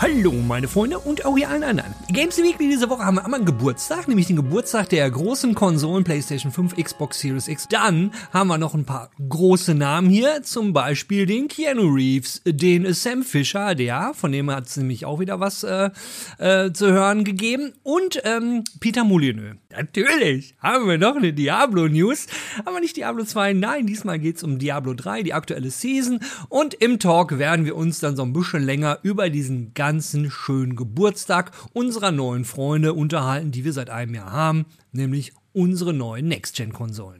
Hallo meine Freunde und auch ihr allen anderen. Games Weekly diese Woche haben wir einmal einen Geburtstag, nämlich den Geburtstag der großen Konsolen PlayStation 5, Xbox Series X. Dann haben wir noch ein paar große Namen hier, zum Beispiel den Keanu Reeves, den Sam Fisher, der, von dem hat es nämlich auch wieder was äh, äh, zu hören gegeben, und ähm, Peter Molyneux. Natürlich. Haben wir noch eine Diablo News, aber nicht Diablo 2, nein, diesmal geht's um Diablo 3, die aktuelle Season. Und im Talk werden wir uns dann so ein bisschen länger über diesen ganzen schönen Geburtstag unserer neuen Freunde unterhalten, die wir seit einem Jahr haben, nämlich unsere neuen Next-Gen-Konsolen.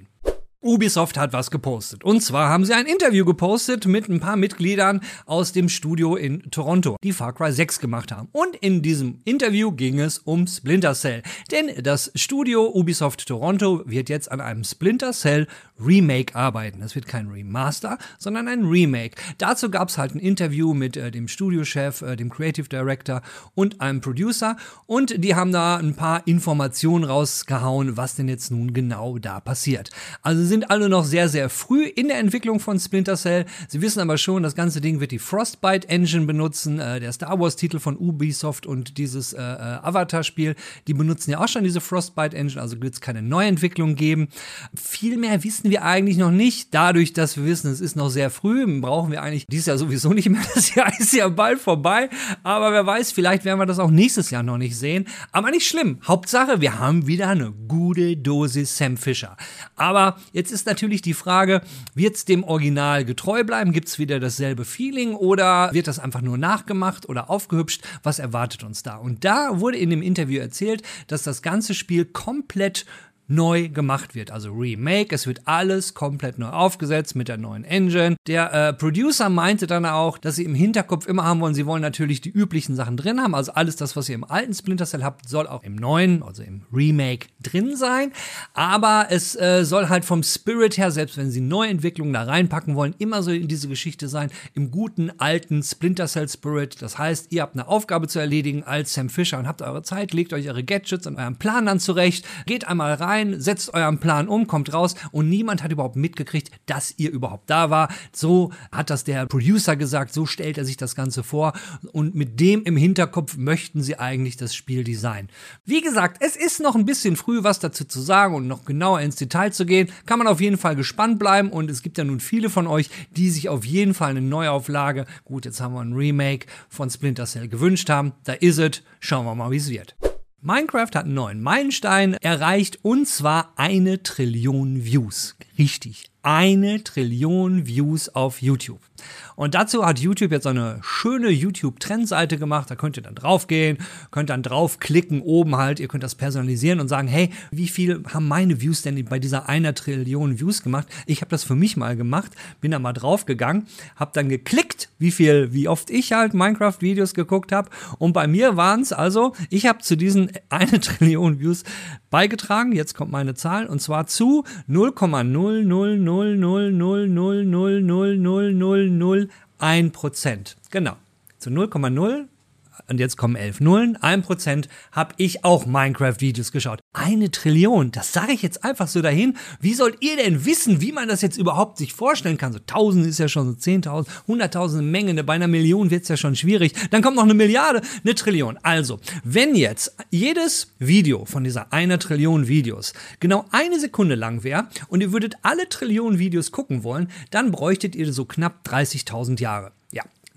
Ubisoft hat was gepostet. Und zwar haben sie ein Interview gepostet mit ein paar Mitgliedern aus dem Studio in Toronto, die Far Cry 6 gemacht haben. Und in diesem Interview ging es um Splinter Cell. Denn das Studio Ubisoft Toronto wird jetzt an einem Splinter Cell Remake arbeiten. Das wird kein Remaster, sondern ein Remake. Dazu gab es halt ein Interview mit äh, dem Studiochef, äh, dem Creative Director und einem Producer. Und die haben da ein paar Informationen rausgehauen, was denn jetzt nun genau da passiert. Also sind alle noch sehr, sehr früh in der Entwicklung von Splinter Cell. Sie wissen aber schon, das ganze Ding wird die Frostbite Engine benutzen. Äh, der Star Wars Titel von Ubisoft und dieses äh, äh Avatar-Spiel, die benutzen ja auch schon diese Frostbite Engine, also wird es keine Neuentwicklung geben. Viel mehr wissen wir eigentlich noch nicht. Dadurch, dass wir wissen, es ist noch sehr früh, brauchen wir eigentlich dieses Jahr sowieso nicht mehr. Das Jahr ist ja bald vorbei. Aber wer weiß, vielleicht werden wir das auch nächstes Jahr noch nicht sehen. Aber nicht schlimm. Hauptsache, wir haben wieder eine gute Dosis Sam Fisher. Aber Jetzt ist natürlich die Frage, wird es dem Original getreu bleiben? Gibt es wieder dasselbe Feeling oder wird das einfach nur nachgemacht oder aufgehübscht? Was erwartet uns da? Und da wurde in dem Interview erzählt, dass das ganze Spiel komplett neu gemacht wird. Also Remake, es wird alles komplett neu aufgesetzt mit der neuen Engine. Der äh, Producer meinte dann auch, dass sie im Hinterkopf immer haben wollen, sie wollen natürlich die üblichen Sachen drin haben. Also alles das, was ihr im alten Splinter Cell habt, soll auch im neuen, also im Remake drin sein. Aber es äh, soll halt vom Spirit her, selbst wenn sie Neuentwicklungen da reinpacken wollen, immer so in diese Geschichte sein, im guten alten Splinter Cell Spirit. Das heißt, ihr habt eine Aufgabe zu erledigen als Sam Fisher und habt eure Zeit, legt euch eure Gadgets und euren Plan dann zurecht, geht einmal rein rein, setzt euren Plan um, kommt raus und niemand hat überhaupt mitgekriegt, dass ihr überhaupt da war. So hat das der Producer gesagt, so stellt er sich das Ganze vor und mit dem im Hinterkopf möchten sie eigentlich das Spiel designen. Wie gesagt, es ist noch ein bisschen früh, was dazu zu sagen und noch genauer ins Detail zu gehen. Kann man auf jeden Fall gespannt bleiben und es gibt ja nun viele von euch, die sich auf jeden Fall eine Neuauflage, gut, jetzt haben wir ein Remake von Splinter Cell gewünscht haben. Da ist es. Schauen wir mal, wie es wird. Minecraft hat einen neuen Meilenstein erreicht und zwar eine Trillion Views. Richtig, eine Trillion Views auf YouTube. Und dazu hat YouTube jetzt eine schöne YouTube-Trendseite gemacht. Da könnt ihr dann draufgehen, könnt dann draufklicken oben halt. Ihr könnt das personalisieren und sagen, hey, wie viel haben meine Views denn bei dieser einer Trillion Views gemacht? Ich habe das für mich mal gemacht, bin da mal draufgegangen, habe dann geklickt, wie viel, wie oft ich halt Minecraft-Videos geguckt habe. Und bei mir waren es also, ich habe zu diesen eine Trillion Views beigetragen. Jetzt kommt meine Zahl und zwar zu 0,00000000001 Prozent. Genau. Zu 0,0 und jetzt kommen elf Nullen, ein Prozent, habe ich auch Minecraft-Videos geschaut. Eine Trillion, das sage ich jetzt einfach so dahin. Wie sollt ihr denn wissen, wie man das jetzt überhaupt sich vorstellen kann? So tausend ist ja schon so zehntausend, hunderttausend Menge, bei einer Million wird es ja schon schwierig. Dann kommt noch eine Milliarde, eine Trillion. Also, wenn jetzt jedes Video von dieser einer Trillion Videos genau eine Sekunde lang wäre und ihr würdet alle Trillionen Videos gucken wollen, dann bräuchtet ihr so knapp 30.000 Jahre.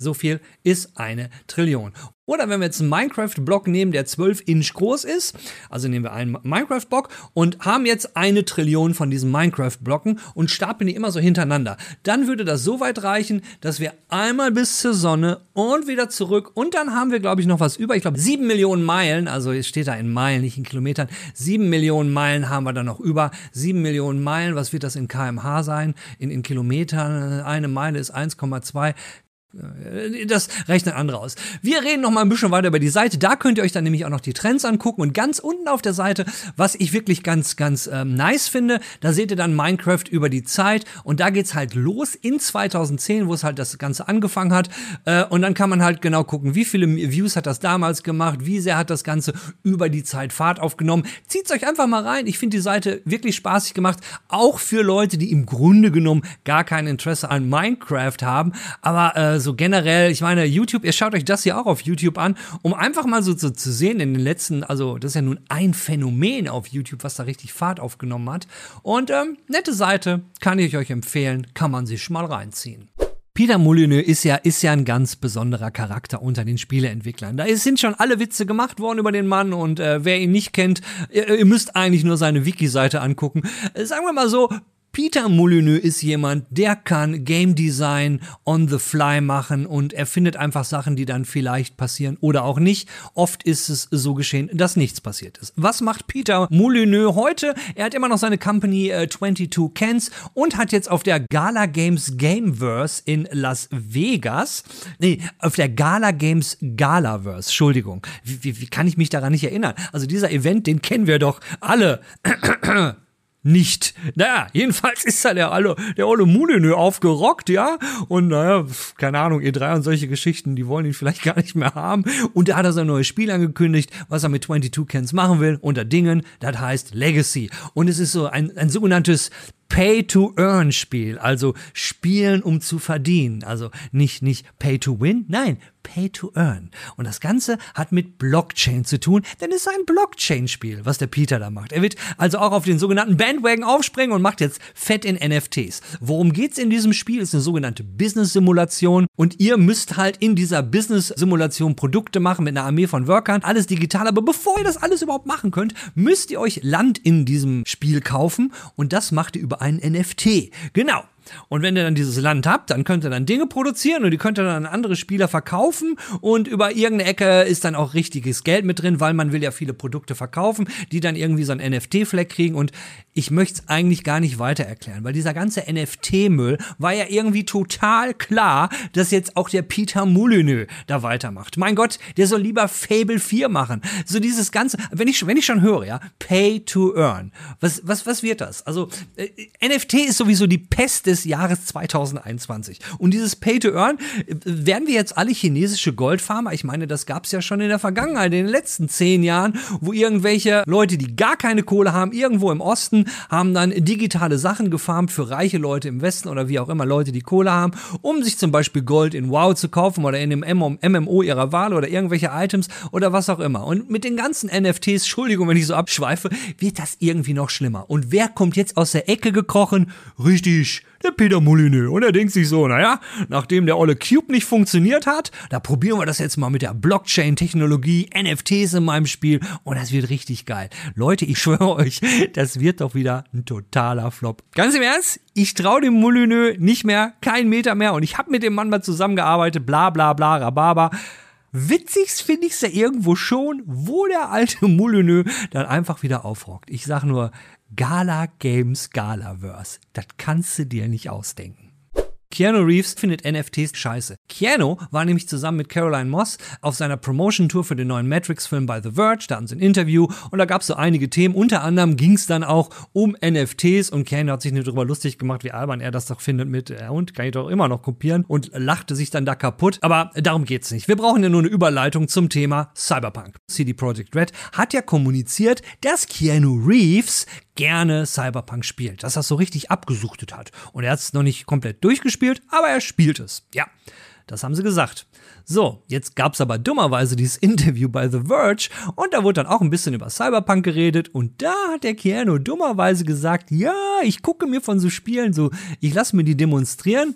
So viel ist eine Trillion. Oder wenn wir jetzt einen Minecraft-Block nehmen, der 12 Inch groß ist, also nehmen wir einen Minecraft-Block und haben jetzt eine Trillion von diesen Minecraft-Blocken und stapeln die immer so hintereinander, dann würde das so weit reichen, dass wir einmal bis zur Sonne und wieder zurück und dann haben wir, glaube ich, noch was über. Ich glaube, 7 Millionen Meilen, also es steht da in Meilen, nicht in Kilometern, 7 Millionen Meilen haben wir dann noch über. 7 Millionen Meilen, was wird das in kmh sein? In, in Kilometern, eine Meile ist 1,2 Äh, das rechnen andere aus. Wir reden noch mal ein bisschen weiter über die Seite. Da könnt ihr euch dann nämlich auch noch die Trends angucken. Und ganz unten auf der Seite, was ich wirklich ganz, ganz ähm, nice finde, da seht ihr dann Minecraft über die Zeit. Und da geht's halt los in 2010, wo es halt das Ganze angefangen hat. Äh, und dann kann man halt genau gucken, wie viele Views hat das damals gemacht, wie sehr hat das Ganze über die Zeit Fahrt aufgenommen. Zieht's euch einfach mal rein. Ich finde die Seite wirklich spaßig gemacht. Auch für Leute, die im Grunde genommen gar kein Interesse an Minecraft haben. Aber äh, so generell, ich meine, YouTube, ihr schaut euch das hier auch auf YouTube an, um einfach mal so, so zu sehen in den letzten, also das ist ja nun ein Phänomen auf YouTube, was da richtig Fahrt aufgenommen hat. Und ähm, nette Seite, kann ich euch empfehlen, kann man sich mal reinziehen. Peter Molyneux ist ja, ist ja ein ganz besonderer Charakter unter den Spieleentwicklern. Da sind schon alle Witze gemacht worden über den Mann und äh, wer ihn nicht kennt, ihr, ihr müsst eigentlich nur seine Wiki-Seite angucken. Äh, sagen wir mal so, Peter Molyneux ist jemand, der kann Game Design on the fly machen und er findet einfach Sachen, die dann vielleicht passieren oder auch nicht. Oft ist es so geschehen, dass nichts passiert ist. Was macht Peter Molyneux heute? Er hat immer noch seine Company äh, 22 Cans und hat jetzt auf der Gala Games Gameverse in Las Vegas, nee, auf der Gala Games Galaverse, Entschuldigung. Wie, wie, wie kann ich mich daran nicht erinnern? Also dieser Event, den kennen wir doch alle nicht. Naja, jedenfalls ist da der, alle, der olle Molyneux aufgerockt, ja. Und naja, keine Ahnung, ihr drei und solche Geschichten, die wollen ihn vielleicht gar nicht mehr haben. Und da hat er sein neues Spiel angekündigt, was er mit 22 Cans machen will, unter Dingen, das heißt Legacy. Und es ist so ein, ein sogenanntes Pay-to-Earn-Spiel, also spielen, um zu verdienen. Also nicht, nicht Pay-to-Win, nein, Pay to Earn. Und das Ganze hat mit Blockchain zu tun, denn es ist ein Blockchain-Spiel, was der Peter da macht. Er wird also auch auf den sogenannten Bandwagon aufspringen und macht jetzt fett in NFTs. Worum geht's in diesem Spiel? Es ist eine sogenannte Business-Simulation und ihr müsst halt in dieser Business-Simulation Produkte machen mit einer Armee von Workern, alles digital. Aber bevor ihr das alles überhaupt machen könnt, müsst ihr euch Land in diesem Spiel kaufen und das macht ihr über ein NFT. Genau. Und wenn ihr dann dieses Land habt, dann könnt ihr dann Dinge produzieren und die könnt ihr dann an andere Spieler verkaufen und über irgendeine Ecke ist dann auch richtiges Geld mit drin, weil man will ja viele Produkte verkaufen, die dann irgendwie so ein NFT-Fleck kriegen und ich möchte es eigentlich gar nicht weiter erklären, weil dieser ganze NFT-Müll war ja irgendwie total klar, dass jetzt auch der Peter Molyneux da weitermacht. Mein Gott, der soll lieber Fable 4 machen. So dieses ganze, wenn ich, wenn ich schon höre, ja, Pay to Earn. Was, was, was wird das? Also, äh, NFT ist sowieso die Pest des Jahres 2021. Und dieses Pay to Earn, äh, werden wir jetzt alle chinesische Goldfarmer? Ich meine, das gab es ja schon in der Vergangenheit, in den letzten zehn Jahren, wo irgendwelche Leute, die gar keine Kohle haben, irgendwo im Osten, haben dann digitale Sachen gefarmt für reiche Leute im Westen oder wie auch immer Leute, die Kohle haben, um sich zum Beispiel Gold in WoW zu kaufen oder in einem MMO ihrer Wahl oder irgendwelche Items oder was auch immer. Und mit den ganzen NFTs, Entschuldigung, wenn ich so abschweife, wird das irgendwie noch schlimmer. Und wer kommt jetzt aus der Ecke gekrochen? Richtig, der Peter Molyneux. Und er denkt sich so, naja, nachdem der olle Cube nicht funktioniert hat, da probieren wir das jetzt mal mit der Blockchain-Technologie, NFTs in meinem Spiel und das wird richtig geil. Leute, ich schwöre euch, das wird doch wieder ein totaler Flop. Ganz im Ernst, ich traue dem Molyneux nicht mehr, keinen Meter mehr und ich habe mit dem Mann mal zusammengearbeitet, bla bla bla, rababa. Witzigst finde ich es ja irgendwo schon, wo der alte Molyneux dann einfach wieder aufrockt. Ich sag nur, Gala Games Galaverse. Das kannst du dir nicht ausdenken. Keanu Reeves findet NFTs scheiße. Keanu war nämlich zusammen mit Caroline Moss auf seiner Promotion-Tour für den neuen Matrix-Film bei The Verge. Da hatten sie ein Interview und da gab es so einige Themen. Unter anderem ging es dann auch um NFTs und Keanu hat sich nicht darüber lustig gemacht, wie albern er das doch findet mit, ja, und kann ich doch immer noch kopieren und lachte sich dann da kaputt. Aber darum geht's nicht. Wir brauchen ja nur eine Überleitung zum Thema Cyberpunk. CD Projekt Red hat ja kommuniziert, dass Keanu Reeves gerne Cyberpunk spielt, dass er es so richtig abgesuchtet hat. Und er hat es noch nicht komplett durchgespielt, aber er spielt es. Ja, das haben sie gesagt. So, jetzt gab es aber dummerweise dieses Interview bei The Verge und da wurde dann auch ein bisschen über Cyberpunk geredet und da hat der Keanu dummerweise gesagt, ja, ich gucke mir von so Spielen so, ich lasse mir die demonstrieren,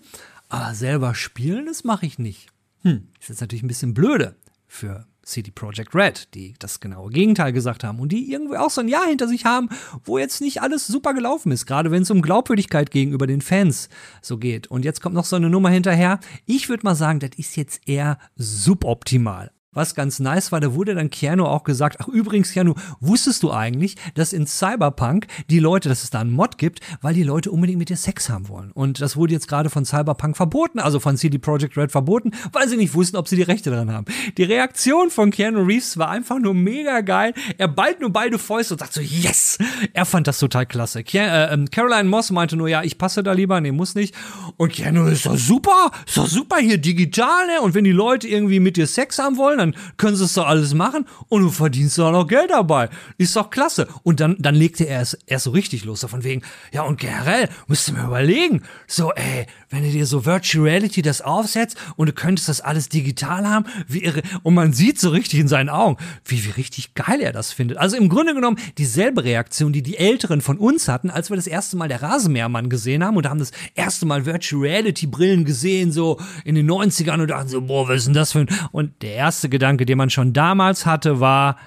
aber selber spielen, das mache ich nicht. Hm, ist jetzt natürlich ein bisschen blöde für CD Projekt Red, die das genaue Gegenteil gesagt haben und die irgendwie auch so ein Jahr hinter sich haben, wo jetzt nicht alles super gelaufen ist, gerade wenn es um Glaubwürdigkeit gegenüber den Fans so geht. Und jetzt kommt noch so eine Nummer hinterher. Ich würde mal sagen, das ist jetzt eher suboptimal. Was ganz nice war, da wurde dann Keanu auch gesagt, ach übrigens Keanu, wusstest du eigentlich, dass in Cyberpunk die Leute, dass es da einen Mod gibt, weil die Leute unbedingt mit dir Sex haben wollen. Und das wurde jetzt gerade von Cyberpunk verboten, also von CD Projekt Red verboten, weil sie nicht wussten, ob sie die Rechte dran haben. Die Reaktion von Keanu Reeves war einfach nur mega geil. Er ballt nur beide Fäuste und sagt so, yes! Er fand das total klasse. Ke äh, ähm, Caroline Moss meinte nur, ja, ich passe da lieber, nee, muss nicht. Und Keanu ist doch super, ist doch super hier digital, ne? Und wenn die Leute irgendwie mit dir Sex haben wollen, dann können sie es doch alles machen und du verdienst doch noch Geld dabei. Ist doch klasse. Und dann, dann legte er es erst so richtig los, so von wegen, ja, und generell, müsst ihr mir überlegen, so, ey, wenn du dir so Virtual Reality das aufsetzt und du könntest das alles digital haben, wie irre, und man sieht so richtig in seinen Augen, wie, wie richtig geil er das findet. Also im Grunde genommen dieselbe Reaktion, die die Älteren von uns hatten, als wir das erste Mal der Rasenmähermann gesehen haben und haben das erste Mal Virtual Reality Brillen gesehen, so in den 90ern und dachten so, boah, was ist denn das für ein, und der erste Gedanke, den man schon damals hatte, war,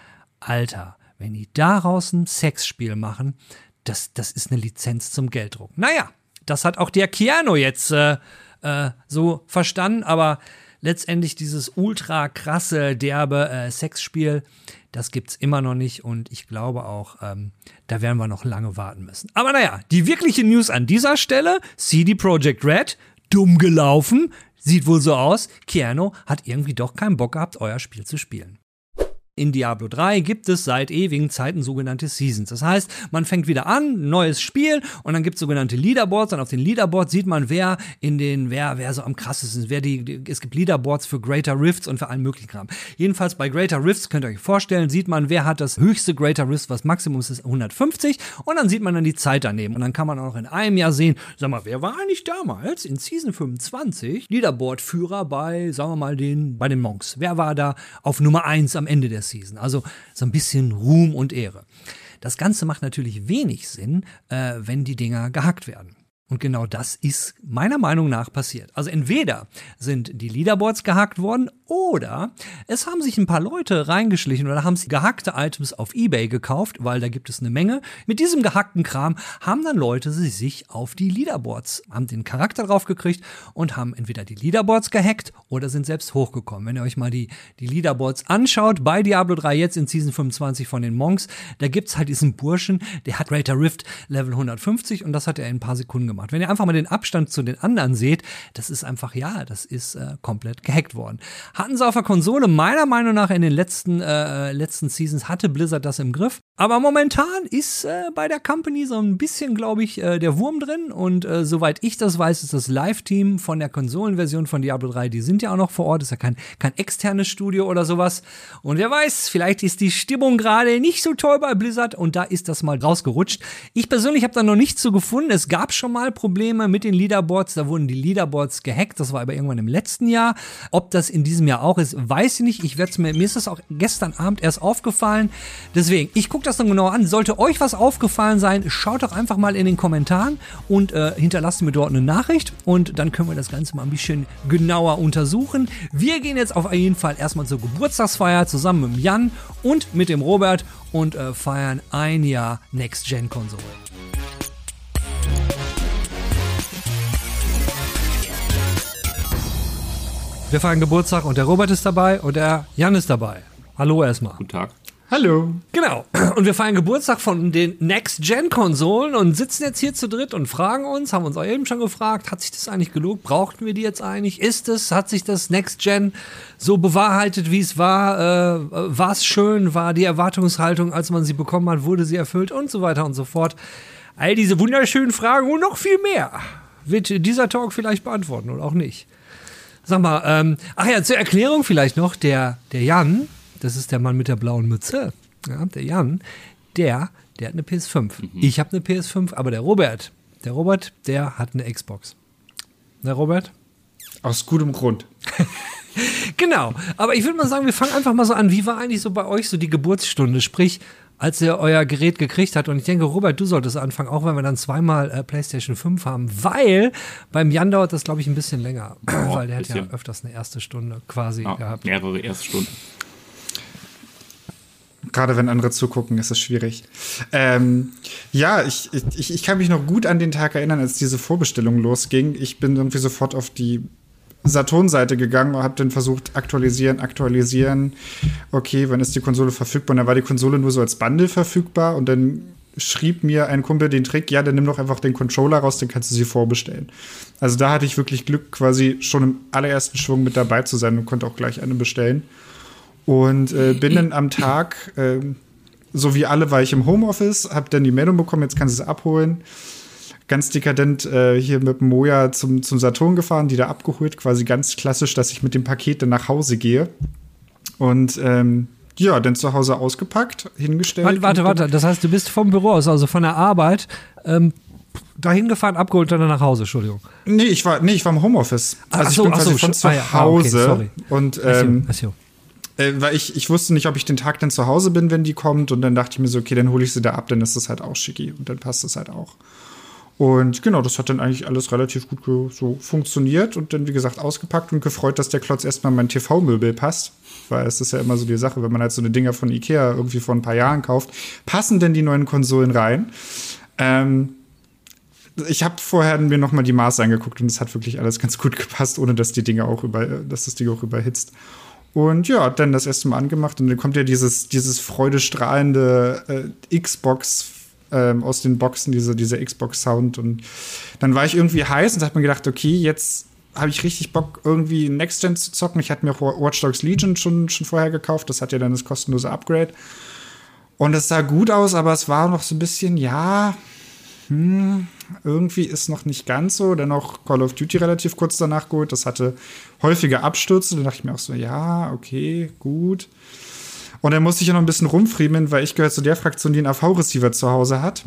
Alter, wenn die daraus ein Sexspiel machen, das, das ist eine Lizenz zum Gelddruck. Naja, das hat auch der Keanu jetzt äh, äh, so verstanden, aber letztendlich dieses ultra krasse, derbe äh, Sexspiel, das gibt's immer noch nicht und ich glaube auch, ähm, da werden wir noch lange warten müssen. Aber naja, die wirkliche News an dieser Stelle, CD Projekt Red, dumm gelaufen, sieht wohl so aus, Keanu hat irgendwie doch keinen Bock gehabt, euer Spiel zu spielen. In Diablo 3 gibt es seit ewigen Zeiten sogenannte Seasons. Das heißt, man fängt wieder an, neues Spiel und dann gibt es sogenannte Leaderboards und auf den Leaderboards sieht man, wer in den, wer, wer so am krassesten ist, wer die, die es gibt Leaderboards für Greater Rifts und für allen möglichen Kram. Jedenfalls bei Greater Rifts könnt ihr euch vorstellen, sieht man, wer hat das höchste Greater Rift, was Maximum ist, 150 und dann sieht man dann die Zeit daneben und dann kann man auch in einem Jahr sehen, sag mal, wer war eigentlich damals in Season 25 Leaderboard-Führer bei, sagen wir mal, den, bei den Monks? Wer war da auf Nummer 1 am Ende der Season. Also so ein bisschen Ruhm und Ehre. Das Ganze macht natürlich wenig Sinn, äh, wenn die Dinger gehackt werden. Und genau das ist meiner Meinung nach passiert. Also entweder sind die Leaderboards gehackt worden oder es haben sich ein paar Leute reingeschlichen oder haben sie gehackte Items auf eBay gekauft, weil da gibt es eine Menge. Mit diesem gehackten Kram haben dann Leute sich auf die Leaderboards, haben den Charakter drauf gekriegt und haben entweder die Leaderboards gehackt oder sind selbst hochgekommen. Wenn ihr euch mal die, die Leaderboards anschaut, bei Diablo 3 jetzt in Season 25 von den Monks, da gibt's halt diesen Burschen, der hat Greater Rift Level 150 und das hat er in ein paar Sekunden gemacht gemacht. Wenn ihr einfach mal den Abstand zu den anderen seht, das ist einfach, ja, das ist äh, komplett gehackt worden. Hatten sie auf der Konsole meiner Meinung nach in den letzten, äh, letzten Seasons, hatte Blizzard das im Griff. Aber momentan ist äh, bei der Company so ein bisschen, glaube ich, äh, der Wurm drin. Und äh, soweit ich das weiß, ist das Live-Team von der Konsolenversion von Diablo 3, die sind ja auch noch vor Ort, ist ja kein, kein externes Studio oder sowas. Und wer weiß, vielleicht ist die Stimmung gerade nicht so toll bei Blizzard und da ist das mal rausgerutscht. Ich persönlich habe da noch nichts zu gefunden. Es gab schon mal Probleme mit den Leaderboards, da wurden die Leaderboards gehackt, das war aber irgendwann im letzten Jahr. Ob das in diesem Jahr auch ist, weiß ich nicht. Ich werde mir, mir ist das auch gestern Abend erst aufgefallen. Deswegen, ich gucke das dann genau an. Sollte euch was aufgefallen sein, schaut doch einfach mal in den Kommentaren und äh, hinterlasst mir dort eine Nachricht und dann können wir das Ganze mal ein bisschen genauer untersuchen. Wir gehen jetzt auf jeden Fall erstmal zur Geburtstagsfeier zusammen mit Jan und mit dem Robert und äh, feiern ein Jahr Next-Gen-Konsole. Wir feiern Geburtstag und der Robert ist dabei und der Jan ist dabei. Hallo erstmal. Guten Tag. Hallo. Genau. Und wir feiern Geburtstag von den Next-Gen-Konsolen und sitzen jetzt hier zu dritt und fragen uns, haben uns auch eben schon gefragt, hat sich das eigentlich gelobt? Brauchten wir die jetzt eigentlich? Ist es? Hat sich das Next-Gen so bewahrheitet, wie es war? Äh, war es schön? War die Erwartungshaltung, als man sie bekommen hat, wurde sie erfüllt? Und so weiter und so fort. All diese wunderschönen Fragen und noch viel mehr wird dieser Talk vielleicht beantworten oder auch nicht. Sag mal, ähm, ach ja, zur Erklärung vielleicht noch, der, der Jan, das ist der Mann mit der blauen Mütze, ja, der Jan, der, der hat eine PS5. Mhm. Ich habe eine PS5, aber der Robert, der Robert, der hat eine Xbox. Der Robert? Aus gutem Grund. genau, aber ich würde mal sagen, wir fangen einfach mal so an. Wie war eigentlich so bei euch so die Geburtsstunde? Sprich, als ihr euer Gerät gekriegt habt. Und ich denke, Robert, du solltest anfangen, auch wenn wir dann zweimal äh, PlayStation 5 haben, weil beim Jan dauert das, glaube ich, ein bisschen länger. Oh, weil der hat ja öfters eine erste Stunde quasi ja, gehabt. Mehrere erste Stunden. Gerade wenn andere zugucken, ist es schwierig. Ähm, ja, ich, ich, ich kann mich noch gut an den Tag erinnern, als diese Vorbestellung losging. Ich bin irgendwie sofort auf die Saturn-Seite gegangen und habe dann versucht, aktualisieren, aktualisieren. Okay, wann ist die Konsole verfügbar? Und dann war die Konsole nur so als Bundle verfügbar und dann schrieb mir ein Kumpel den Trick, ja, dann nimm doch einfach den Controller raus, dann kannst du sie vorbestellen. Also da hatte ich wirklich Glück, quasi schon im allerersten Schwung mit dabei zu sein und konnte auch gleich eine bestellen. Und äh, bin dann am Tag, äh, so wie alle, war ich im Homeoffice, habe dann die Meldung bekommen, jetzt kannst du sie abholen ganz dekadent äh, hier mit dem Moja zum, zum Saturn gefahren, die da abgeholt, quasi ganz klassisch, dass ich mit dem Paket dann nach Hause gehe. Und ähm, ja, dann zu Hause ausgepackt, hingestellt. Warte, warte, warte. Das heißt, du bist vom Büro aus, also von der Arbeit, ähm, dahin gefahren, abgeholt und dann nach Hause, Entschuldigung. Nee, ich war, nee, ich war im Homeoffice. Ach, also ich so, bin ach quasi so, von zu ah ja, okay, Hause. sorry. und ähm, Ach so. äh, weil ich, ich wusste nicht, ob ich den Tag dann zu Hause bin, wenn die kommt. Und dann dachte ich mir so, okay, dann hole ich sie da ab, dann ist das halt auch schicki. Und dann passt das halt auch. Und genau, das hat dann eigentlich alles relativ gut so funktioniert und dann, wie gesagt, ausgepackt und gefreut, dass der Klotz erstmal in mein TV-Möbel passt. Weil es ist ja immer so die Sache, wenn man halt so eine Dinger von Ikea irgendwie vor ein paar Jahren kauft, passen denn die neuen Konsolen rein? Ähm, ich habe vorher mir noch mal die Maße angeguckt und es hat wirklich alles ganz gut gepasst, ohne dass die Dinge auch über, dass das Ding auch überhitzt. Und ja, dann das erste Mal angemacht und dann kommt ja dieses, dieses freudestrahlende äh, Xbox ähm, aus den Boxen, diese, dieser Xbox-Sound. Und dann war ich irgendwie heiß und habe mir gedacht, okay, jetzt habe ich richtig Bock, irgendwie Next Gen zu zocken. Ich hatte mir auch Watch Dogs Legion schon, schon vorher gekauft. Das hat ja dann das kostenlose Upgrade. Und es sah gut aus, aber es war noch so ein bisschen, ja, hm, irgendwie ist noch nicht ganz so. Dennoch Call of Duty relativ kurz danach geholt. Das hatte häufige Abstürze. Da dachte ich mir auch so, ja, okay, gut. Und dann musste ich ja noch ein bisschen rumfriemeln, weil ich gehöre zu der Fraktion, die einen AV-Receiver zu Hause hat.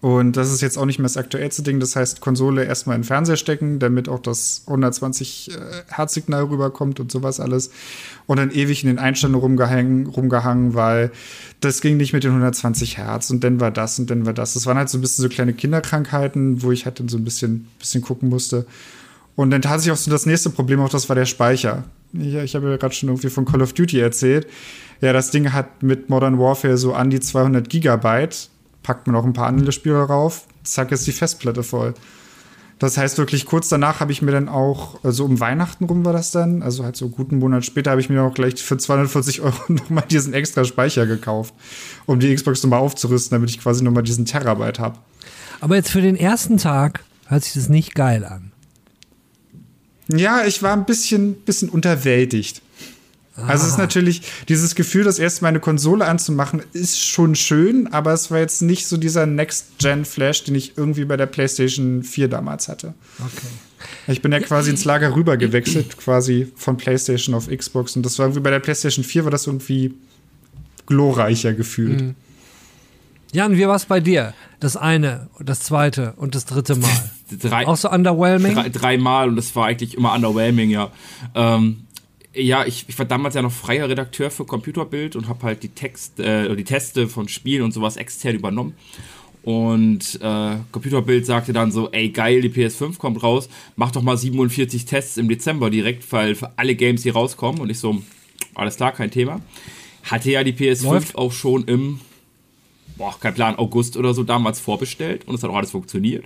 Und das ist jetzt auch nicht mehr das aktuellste Ding. Das heißt, Konsole erstmal in den Fernseher stecken, damit auch das 120 Hertz Signal rüberkommt und sowas alles. Und dann ewig in den Einstellungen rumgehangen, rumgehangen, weil das ging nicht mit den 120 Hertz und dann war das und dann war das. Das waren halt so ein bisschen so kleine Kinderkrankheiten, wo ich halt dann so ein bisschen, bisschen gucken musste. Und dann tat sich auch so das nächste Problem auf, das war der Speicher. Ich, ich habe ja gerade schon irgendwie von Call of Duty erzählt. Ja, das Ding hat mit Modern Warfare so an die 200 Gigabyte packt man auch ein paar andere Spiele rauf, zack ist die Festplatte voll. Das heißt wirklich, kurz danach habe ich mir dann auch, so also um Weihnachten rum war das dann, also halt so einen guten Monat später, habe ich mir auch gleich für 240 Euro nochmal diesen extra Speicher gekauft, um die Xbox nochmal aufzurüsten, damit ich quasi nochmal diesen Terabyte habe. Aber jetzt für den ersten Tag hört sich das nicht geil an. Ja, ich war ein bisschen, bisschen unterwältigt. Also es ist natürlich dieses Gefühl, das erste Mal eine Konsole anzumachen, ist schon schön, aber es war jetzt nicht so dieser Next-Gen-Flash, den ich irgendwie bei der PlayStation 4 damals hatte. Okay. Ich bin ja quasi ins Lager rüber gewechselt, quasi von PlayStation auf Xbox. Und das war irgendwie bei der PlayStation 4 war das irgendwie glorreicher gefühlt. Mhm. Jan, wie war es bei dir? Das eine, das zweite und das dritte Mal. drei, Auch so underwhelming? Drei, dreimal und das war eigentlich immer underwhelming, ja. Ähm, ja, ich, ich war damals ja noch freier Redakteur für Computerbild und habe halt die Text, äh, die Teste von Spielen und sowas extern übernommen. Und äh, Computerbild sagte dann so, ey geil, die PS5 kommt raus, mach doch mal 47 Tests im Dezember direkt, weil für alle Games, die rauskommen. Und ich so, alles klar, kein Thema. Hatte ja die PS5 Läuft. auch schon im, boah, kein Plan, August oder so damals vorbestellt und es hat auch alles funktioniert.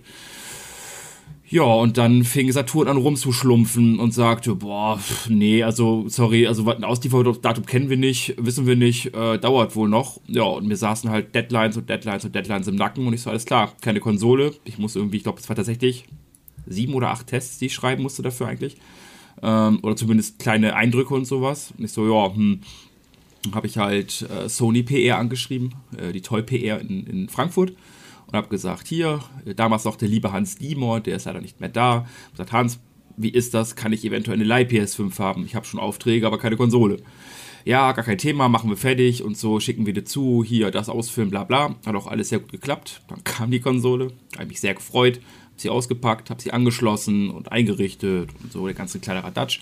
Ja, und dann fing Saturn an rumzuschlumpfen und sagte, boah, nee, also, sorry, also ein Auslieferdatum kennen wir nicht, wissen wir nicht, äh, dauert wohl noch. Ja, und mir saßen halt Deadlines und Deadlines und Deadlines im Nacken und ich so, alles klar, keine Konsole. Ich muss irgendwie, ich glaube, es war tatsächlich sieben oder acht Tests, die ich schreiben musste dafür eigentlich. Ähm, oder zumindest kleine Eindrücke und sowas. Und ich so, ja, hm, habe ich halt äh, Sony PR angeschrieben, äh, die Toy PR in, in Frankfurt und habe gesagt, hier, damals noch der liebe Hans Diemor, der ist leider nicht mehr da. Ich gesagt, Hans, wie ist das? Kann ich eventuell eine Leih PS5 haben? Ich habe schon Aufträge, aber keine Konsole. Ja, gar kein Thema, machen wir fertig und so, schicken wir dir zu, hier das ausfüllen, bla bla. Hat auch alles sehr gut geklappt. Dann kam die Konsole, habe mich sehr gefreut, habe sie ausgepackt, habe sie angeschlossen und eingerichtet und so, der ganze kleine Radatsch.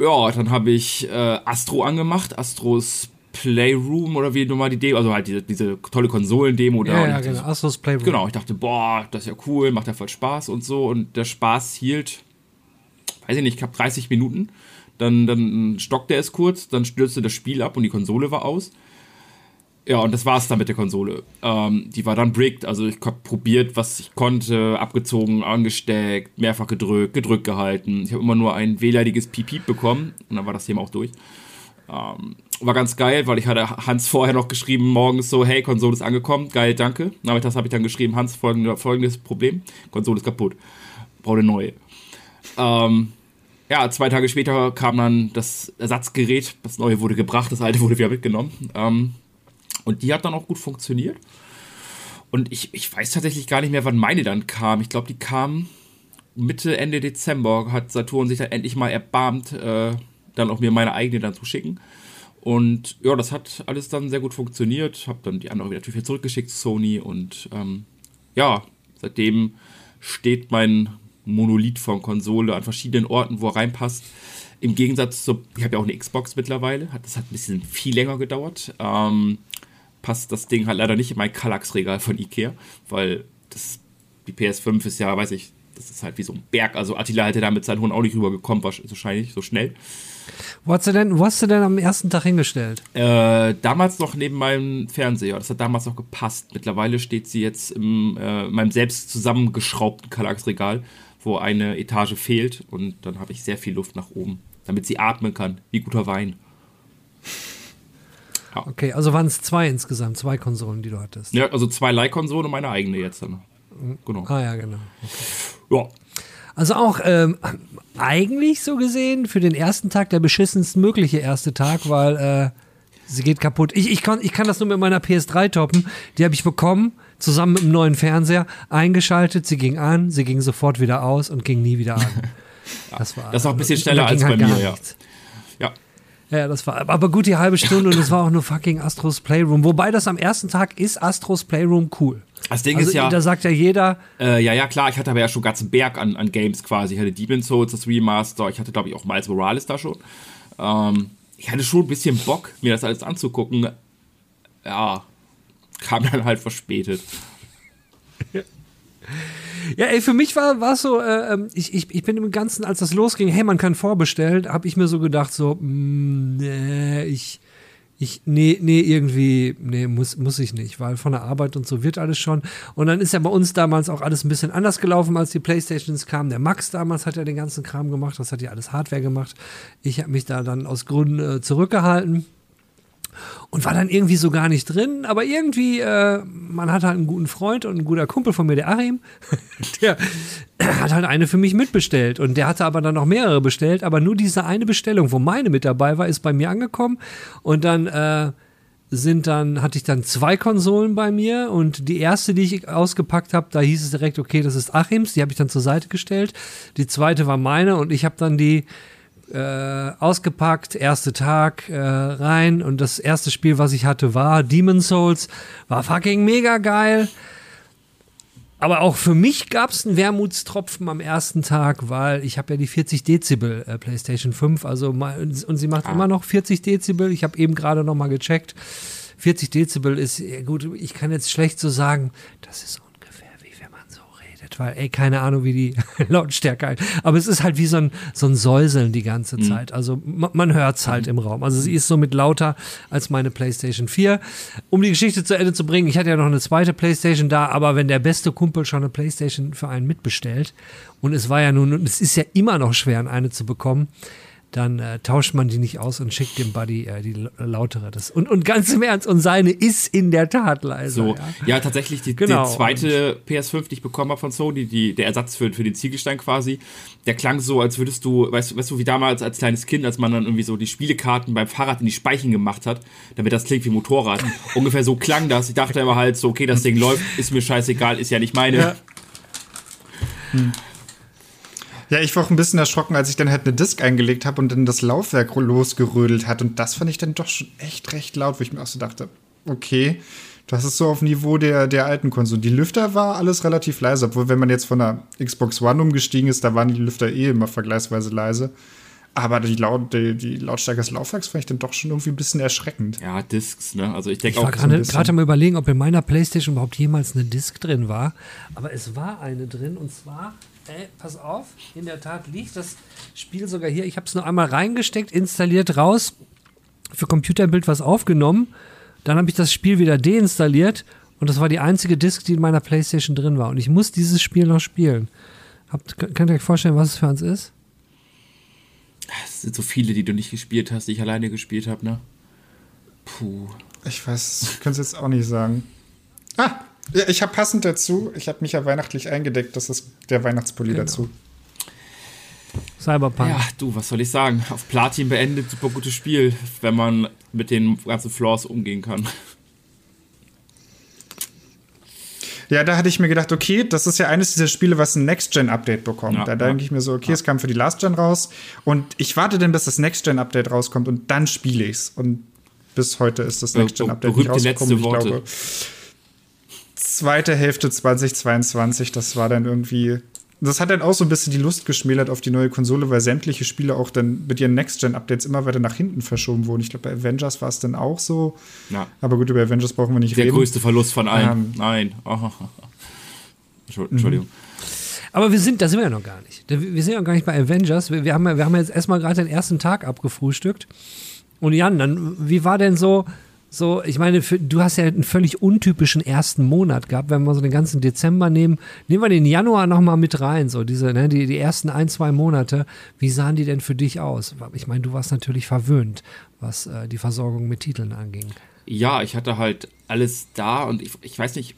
Ja, dann habe ich äh, Astro angemacht, Astros Playroom oder wie nochmal die Demo, also halt diese, diese tolle Konsolen-Demo da. Ja, ja genau, Astros Playroom. Genau, ich dachte, boah, das ist ja cool, macht ja voll Spaß und so. Und der Spaß hielt, weiß ich nicht, knapp 30 Minuten. Dann, dann stockte es kurz, dann stürzte das Spiel ab und die Konsole war aus. Ja, und das war's dann mit der Konsole. Ähm, die war dann bricked, also ich habe probiert, was ich konnte, abgezogen, angesteckt, mehrfach gedrückt, gedrückt gehalten. Ich habe immer nur ein wehleidiges Piep bekommen und dann war das Thema auch durch. Ähm, war ganz geil, weil ich hatte Hans vorher noch geschrieben, morgens so, hey, Konsole ist angekommen, geil, danke. Nachmittags habe ich dann geschrieben, Hans, folgende, folgendes Problem, Konsole ist kaputt, brauche eine neue. Ähm, ja, zwei Tage später kam dann das Ersatzgerät, das neue wurde gebracht, das alte wurde wieder mitgenommen. Ähm, und die hat dann auch gut funktioniert. Und ich, ich weiß tatsächlich gar nicht mehr, wann meine dann kam. Ich glaube, die kam Mitte, Ende Dezember, hat Saturn sich dann endlich mal erbarmt, äh, dann auch mir meine eigene dann zu schicken. Und ja, das hat alles dann sehr gut funktioniert. Hab dann die andere wieder natürlich wieder zurückgeschickt zu Sony und ähm, ja, seitdem steht mein Monolith von Konsole an verschiedenen Orten, wo er reinpasst. Im Gegensatz zu, ich habe ja auch eine Xbox mittlerweile, das hat ein bisschen viel länger gedauert. Ähm, passt das Ding halt leider nicht in mein Kallax-Regal von Ikea, weil das, die PS5 ist ja, weiß ich, das ist halt wie so ein Berg. Also Attila hätte da mit seinen Hunden auch nicht rübergekommen, wahrscheinlich so schnell. Wo hast du denn, wo hast du denn am ersten Tag hingestellt? Äh, damals noch neben meinem Fernseher. Das hat damals noch gepasst. Mittlerweile steht sie jetzt im, äh, meinem selbst zusammengeschraubten Kallax-Regal, wo eine Etage fehlt. Und dann habe ich sehr viel Luft nach oben, damit sie atmen kann, wie guter Wein. Ja. Okay, also waren es zwei insgesamt, zwei Konsolen, die du hattest. Ja, also zwei Leihkonsolen und meine eigene jetzt dann. Genau. Ah ja, genau. Okay. Ja. Also auch ähm, eigentlich so gesehen für den ersten Tag der beschissenst mögliche erste Tag, weil äh, sie geht kaputt. Ich, ich, kann, ich kann das nur mit meiner PS3 toppen. Die habe ich bekommen, zusammen mit dem neuen Fernseher, eingeschaltet, sie ging an, sie ging sofort wieder aus und ging nie wieder an. Das war das ist auch ein bisschen schneller als bei halt mir, ja. Nichts. Ja, das war aber gut die halbe Stunde und es war auch nur fucking Astros Playroom. Wobei das am ersten Tag ist Astros Playroom cool. Das Ding also, ist ja. Da sagt ja jeder. Äh, ja, ja, klar, ich hatte aber ja schon ganzen Berg an, an Games quasi. Ich hatte Demon's Souls, das Remaster, ich hatte, glaube ich, auch Miles Morales da schon. Ähm, ich hatte schon ein bisschen Bock, mir das alles anzugucken. Ja, kam dann halt verspätet. Ja, ey, für mich war es so, äh, ähm, ich, ich, ich bin im Ganzen, als das losging, hey, man kann vorbestellen, habe ich mir so gedacht, so, mh, mm, nee, ich, ich, nee, nee, irgendwie, nee, muss, muss ich nicht, weil von der Arbeit und so wird alles schon. Und dann ist ja bei uns damals auch alles ein bisschen anders gelaufen, als die Playstations kamen. Der Max damals hat ja den ganzen Kram gemacht, das hat ja alles Hardware gemacht. Ich habe mich da dann aus Gründen äh, zurückgehalten und war dann irgendwie so gar nicht drin. Aber irgendwie, äh, man hat halt einen guten Freund und ein guter Kumpel von mir, der Achim, der hat halt eine für mich mitbestellt. Und der hatte aber dann noch mehrere bestellt. Aber nur diese eine Bestellung, wo meine mit dabei war, ist bei mir angekommen. Und dann äh, sind dann, hatte ich dann zwei Konsolen bei mir und die erste, die ich ausgepackt habe, da hieß es direkt, okay, das ist Achims, die habe ich dann zur Seite gestellt. Die zweite war meine und ich habe dann die äh, ausgepackt, erster Tag äh, rein und das erste Spiel, was ich hatte, war Demon's Souls. War fucking mega geil. Aber auch für mich gab es einen Wermutstropfen am ersten Tag, weil ich habe ja die 40 Dezibel äh, PlayStation 5, also und sie macht ah. immer noch 40 Dezibel. Ich habe eben gerade noch mal gecheckt. 40 Dezibel ist gut. Ich kann jetzt schlecht so sagen, das ist weil, ey, keine Ahnung, wie die Lautstärke halt. Aber es ist halt wie so ein, so ein Säuseln die ganze mhm. Zeit. Also man, man hört es halt mhm. im Raum. Also sie ist somit lauter als meine PlayStation 4. Um die Geschichte zu Ende zu bringen, ich hatte ja noch eine zweite PlayStation da, aber wenn der beste Kumpel schon eine PlayStation für einen mitbestellt und es war ja nun, und es ist ja immer noch schwer, eine zu bekommen, dann äh, tauscht man die nicht aus und schickt dem Buddy äh, die lautere. Das. Und, und ganz im Ernst, und seine ist in der Tat leise. So, ja, ja tatsächlich, die, genau. die zweite und PS5, die ich bekommen habe von Sony, die, der Ersatz für, für den Ziegelstein quasi, der klang so, als würdest du, weißt, weißt du, wie damals als kleines Kind, als man dann irgendwie so die Spielekarten beim Fahrrad in die Speichen gemacht hat, damit das klingt wie Motorrad. Ungefähr so klang das. Ich dachte immer halt so, okay, das Ding läuft, ist mir scheißegal, ist ja nicht meine. Ja. Hm. Ja, ich war auch ein bisschen erschrocken, als ich dann halt eine Disk eingelegt habe und dann das Laufwerk losgerödelt hat. Und das fand ich dann doch schon echt recht laut, wo ich mir auch so dachte, okay, das ist so auf Niveau der, der alten Konsole. Die Lüfter war alles relativ leise, obwohl, wenn man jetzt von der Xbox One umgestiegen ist, da waren die Lüfter eh immer vergleichsweise leise. Aber die, Laut, die, die Lautstärke des Laufwerks fand ich dann doch schon irgendwie ein bisschen erschreckend. Ja, Discs, ne? Also ich denke auch. Ich war gerade mal überlegen, ob in meiner Playstation überhaupt jemals eine Disc drin war. Aber es war eine drin und zwar Ey, pass auf, in der Tat liegt das Spiel sogar hier. Ich habe es nur einmal reingesteckt, installiert, raus, für Computerbild was aufgenommen. dann habe ich das Spiel wieder deinstalliert und das war die einzige Disc, die in meiner Playstation drin war. Und ich muss dieses Spiel noch spielen. Habt, könnt ihr euch vorstellen, was es für uns ist? Es sind so viele, die du nicht gespielt hast, die ich alleine gespielt habe, ne? Puh. Ich weiß, ich könnte es jetzt auch nicht sagen. Ah, ich habe passend dazu, ich habe mich ja weihnachtlich eingedeckt, das ist der Weihnachtspulli genau. dazu. Cyberpunk. Ja, du, was soll ich sagen? Auf Platin beendet, super gutes Spiel, wenn man mit den ganzen Flaws umgehen kann. Ja, da hatte ich mir gedacht, okay, das ist ja eines dieser Spiele, was ein Next-Gen-Update bekommt. Ja, da ja. denke ich mir so, okay, ja. es kam für die Last-Gen raus und ich warte dann, bis das Next-Gen-Update rauskommt und dann spiele ich es. Und bis heute ist das Next-Gen-Update nicht rausgekommen. Ich Worte. Zweite Hälfte 2022, das war dann irgendwie das hat dann auch so ein bisschen die Lust geschmälert auf die neue Konsole, weil sämtliche Spiele auch dann mit ihren Next-Gen-Updates immer weiter nach hinten verschoben wurden. Ich glaube, bei Avengers war es dann auch so. Ja. Aber gut, über Avengers brauchen wir nicht Der reden. Der größte Verlust von allen. Ähm, Nein. Oh. Entschuldigung. Aber wir sind, da sind wir ja noch gar nicht. Wir sind ja gar nicht bei Avengers. Wir, wir haben, wir haben jetzt erstmal gerade den ersten Tag abgefrühstückt. Und Jan, dann, wie war denn so, so, ich meine, für, du hast ja einen völlig untypischen ersten Monat gehabt, wenn wir so den ganzen Dezember nehmen. Nehmen wir den Januar nochmal mit rein, so diese, ne, die, die ersten ein, zwei Monate. Wie sahen die denn für dich aus? Ich meine, du warst natürlich verwöhnt, was äh, die Versorgung mit Titeln anging. Ja, ich hatte halt alles da und ich, ich weiß nicht,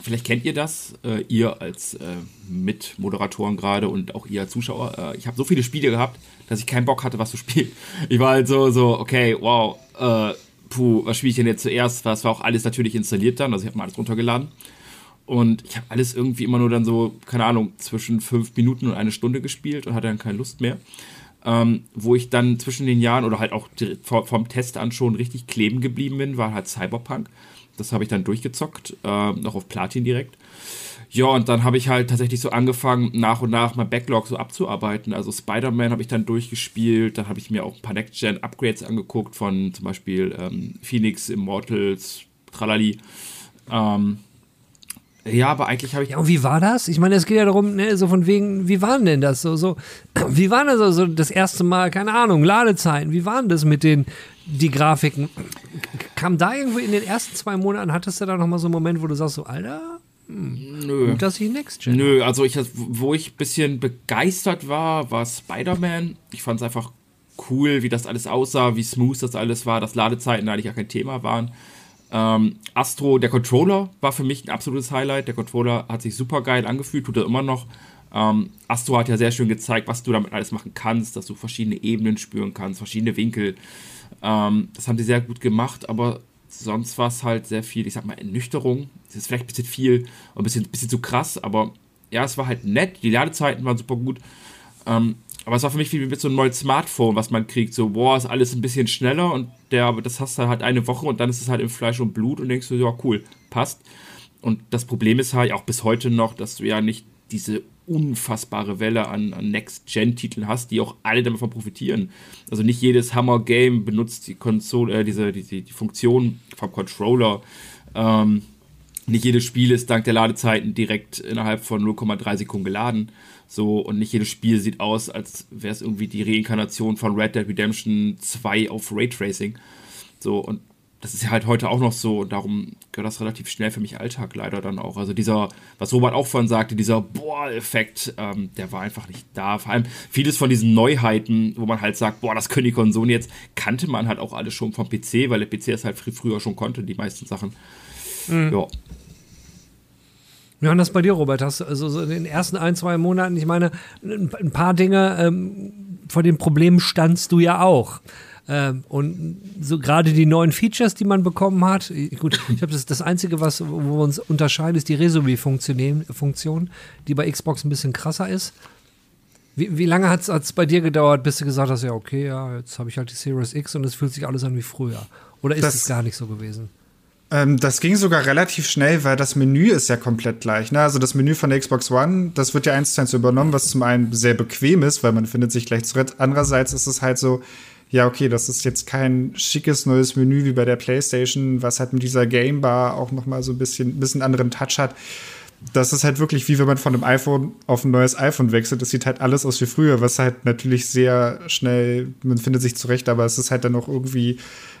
vielleicht kennt ihr das, äh, ihr als äh, Mitmoderatoren gerade und auch ihr als Zuschauer. Äh, ich habe so viele Spiele gehabt, dass ich keinen Bock hatte, was zu spielen. Ich war halt so, so, okay, wow, äh, puh, was spiele ich denn jetzt zuerst? Das war auch alles natürlich installiert dann, also ich habe mal alles runtergeladen. Und ich habe alles irgendwie immer nur dann so, keine Ahnung, zwischen fünf Minuten und eine Stunde gespielt und hatte dann keine Lust mehr. Ähm, wo ich dann zwischen den Jahren oder halt auch vom Test an schon richtig kleben geblieben bin, war halt Cyberpunk. Das habe ich dann durchgezockt, äh, noch auf Platin direkt. Ja, und dann habe ich halt tatsächlich so angefangen, nach und nach mein Backlog so abzuarbeiten. Also Spider-Man habe ich dann durchgespielt, dann habe ich mir auch ein paar Next-Gen-Upgrades angeguckt von zum Beispiel ähm, Phoenix, Immortals, Tralali. Ähm, ja, aber eigentlich habe ich. Ja, und wie war das? Ich meine, es geht ja darum, ne, so von wegen, wie waren denn das? So, so, wie waren das also das erste Mal, keine Ahnung, Ladezeiten, wie waren das mit den die Grafiken? Kam da irgendwo in den ersten zwei Monaten, hattest du da nochmal so einen Moment, wo du sagst, so, Alter, Nö. Gut, dass ich Next Gen. Nö, also ich, wo ich ein bisschen begeistert war, war Spider-Man. Ich fand es einfach cool, wie das alles aussah, wie smooth das alles war, dass Ladezeiten eigentlich ja kein Thema waren. Ähm, Astro, der Controller war für mich ein absolutes Highlight. Der Controller hat sich super geil angefühlt, tut er immer noch. Ähm, Astro hat ja sehr schön gezeigt, was du damit alles machen kannst, dass du verschiedene Ebenen spüren kannst, verschiedene Winkel. Ähm, das haben sie sehr gut gemacht, aber sonst war es halt sehr viel, ich sag mal, Ernüchterung. Das ist vielleicht ein bisschen viel und ein bisschen, bisschen zu krass, aber ja, es war halt nett. Die Ladezeiten waren super gut. Ähm, aber es war für mich wie mit so einem neuen Smartphone, was man kriegt. So, boah, ist alles ein bisschen schneller und der, das hast du halt eine Woche und dann ist es halt im Fleisch und Blut und denkst du, ja, cool, passt. Und das Problem ist halt auch bis heute noch, dass du ja nicht diese unfassbare Welle an, an Next-Gen-Titeln hast, die auch alle davon profitieren. Also nicht jedes Hammer-Game benutzt die Konsole, äh, diese, die, die Funktion vom Controller. Ähm, nicht jedes Spiel ist dank der Ladezeiten direkt innerhalb von 0,3 Sekunden geladen. So, und nicht jedes Spiel sieht aus, als wäre es irgendwie die Reinkarnation von Red Dead Redemption 2 auf Raytracing. So, und das ist ja halt heute auch noch so und darum gehört das relativ schnell für mich Alltag leider dann auch. Also dieser, was Robert auch vorhin sagte, dieser Boah-Effekt, ähm, der war einfach nicht da. Vor allem vieles von diesen Neuheiten, wo man halt sagt, boah, das können die Konsolen jetzt, kannte man halt auch alles schon vom PC, weil der PC es halt früher schon konnte, die meisten Sachen. Mhm. Ja. Wie war das bei dir, Robert? Hast du also so in den ersten ein, zwei Monaten, ich meine, ein paar Dinge, ähm, vor den Problemen standst du ja auch. Ähm, und so gerade die neuen Features, die man bekommen hat, gut, ich glaube, das das Einzige, was, wo wir uns unterscheiden, ist die Resumé-Funktion, die bei Xbox ein bisschen krasser ist. Wie, wie lange hat es bei dir gedauert, bis du gesagt hast, ja, okay, ja, jetzt habe ich halt die Series X und es fühlt sich alles an wie früher? Oder ist es gar nicht so gewesen? Ähm, das ging sogar relativ schnell, weil das Menü ist ja komplett gleich. Ne? Also das Menü von der Xbox One, das wird ja eins zu eins übernommen, was zum einen sehr bequem ist, weil man findet sich gleich zurecht. Andererseits ist es halt so, ja, okay, das ist jetzt kein schickes neues Menü wie bei der PlayStation, was halt mit dieser Game Bar auch noch mal so ein bisschen, bisschen anderen Touch hat. Das ist halt wirklich wie wenn man von einem iPhone auf ein neues iPhone wechselt. Das sieht halt alles aus wie früher, was halt natürlich sehr schnell, man findet sich zurecht, aber es ist halt dann auch irgendwie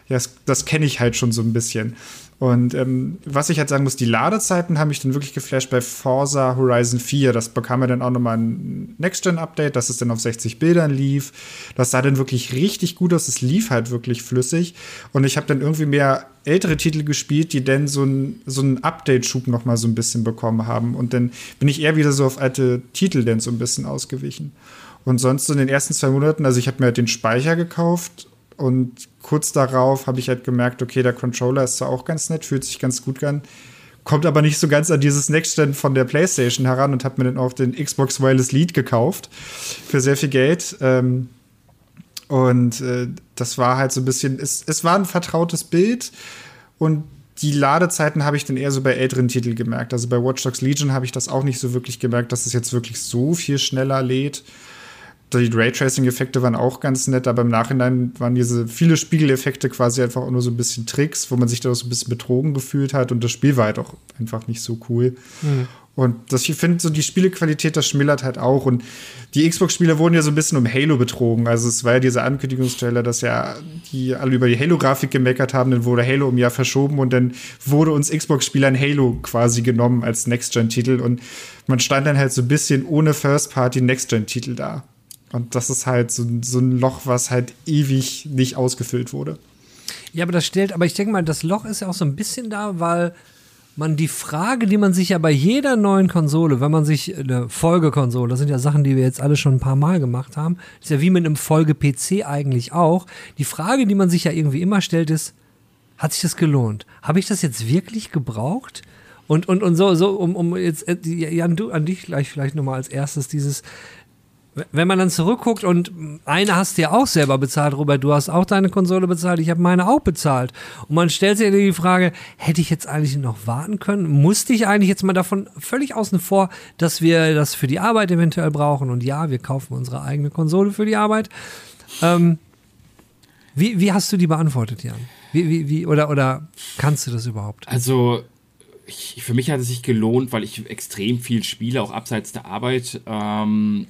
ja, das kenne ich halt schon so ein bisschen. Und ähm, was ich halt sagen muss, die Ladezeiten haben mich dann wirklich geflasht bei Forza Horizon 4. Das bekam ja dann auch nochmal ein Next-Gen-Update, dass es dann auf 60 Bildern lief. Das sah dann wirklich richtig gut aus. Es lief halt wirklich flüssig. Und ich habe dann irgendwie mehr ältere Titel gespielt, die dann so einen so Update-Schub nochmal so ein bisschen bekommen haben. Und dann bin ich eher wieder so auf alte Titel dann so ein bisschen ausgewichen. Und sonst so in den ersten zwei Monaten, also ich habe mir halt den Speicher gekauft und kurz darauf habe ich halt gemerkt, okay, der Controller ist zwar auch ganz nett, fühlt sich ganz gut an, kommt aber nicht so ganz an dieses Next-Gen von der PlayStation heran und habe mir dann auch den Xbox Wireless Lead gekauft für sehr viel Geld. Ähm, und äh, das war halt so ein bisschen, es, es war ein vertrautes Bild und die Ladezeiten habe ich dann eher so bei älteren Titeln gemerkt. Also bei Watch Dogs Legion habe ich das auch nicht so wirklich gemerkt, dass es jetzt wirklich so viel schneller lädt die Raytracing-Effekte waren auch ganz nett, aber im Nachhinein waren diese viele Spiegeleffekte quasi einfach auch nur so ein bisschen Tricks, wo man sich da auch so ein bisschen betrogen gefühlt hat und das Spiel war halt auch einfach nicht so cool. Mhm. Und das, ich finde, so die Spielequalität, das schmillert halt auch. Und die Xbox-Spieler wurden ja so ein bisschen um Halo betrogen. Also es war ja dieser Ankündigungstrailer, dass ja die alle über die Halo-Grafik gemeckert haben, dann wurde Halo um Jahr verschoben und dann wurde uns Xbox-Spielern Halo quasi genommen als Next-Gen-Titel. Und man stand dann halt so ein bisschen ohne First-Party-Next-Gen-Titel da. Und das ist halt so, so ein Loch, was halt ewig nicht ausgefüllt wurde. Ja, aber das stellt, aber ich denke mal, das Loch ist ja auch so ein bisschen da, weil man die Frage, die man sich ja bei jeder neuen Konsole, wenn man sich eine Folgekonsole, das sind ja Sachen, die wir jetzt alle schon ein paar Mal gemacht haben, ist ja wie mit einem Folge-PC eigentlich auch. Die Frage, die man sich ja irgendwie immer stellt, ist, hat sich das gelohnt? Habe ich das jetzt wirklich gebraucht? Und, und, und so, so, um, um jetzt, äh, Jan, du, an dich gleich vielleicht nochmal als erstes dieses, wenn man dann zurückguckt und eine hast du ja auch selber bezahlt, Robert, du hast auch deine Konsole bezahlt, ich habe meine auch bezahlt. Und man stellt sich die Frage, hätte ich jetzt eigentlich noch warten können? Musste ich eigentlich jetzt mal davon völlig außen vor, dass wir das für die Arbeit eventuell brauchen? Und ja, wir kaufen unsere eigene Konsole für die Arbeit. Ähm, wie, wie hast du die beantwortet, Jan? Wie, wie, wie, oder, oder kannst du das überhaupt? Also, ich, für mich hat es sich gelohnt, weil ich extrem viel spiele, auch abseits der Arbeit. Ähm,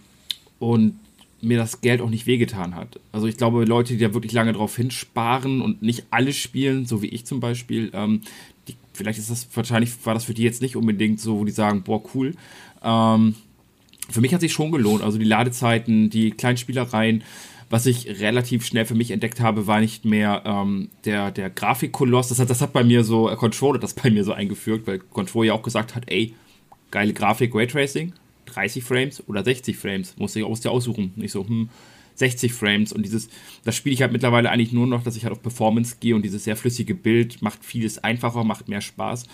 und mir das Geld auch nicht wehgetan hat. Also ich glaube, Leute, die da wirklich lange drauf hinsparen und nicht alles spielen, so wie ich zum Beispiel, ähm, die, vielleicht ist das, wahrscheinlich war das für die jetzt nicht unbedingt so, wo die sagen, boah, cool. Ähm, für mich hat sich schon gelohnt. Also die Ladezeiten, die Kleinspielereien, was ich relativ schnell für mich entdeckt habe, war nicht mehr ähm, der, der Grafikkoloss. Das hat, das hat bei mir so, äh, Control hat das bei mir so eingeführt, weil Control ja auch gesagt hat, ey, geile Grafik, Raytracing, 30 Frames oder 60 Frames. Musste ich aus dir aussuchen. Nicht so, hm, 60 Frames. Und dieses, das spiele ich halt mittlerweile eigentlich nur noch, dass ich halt auf Performance gehe und dieses sehr flüssige Bild macht vieles einfacher, macht mehr Spaß.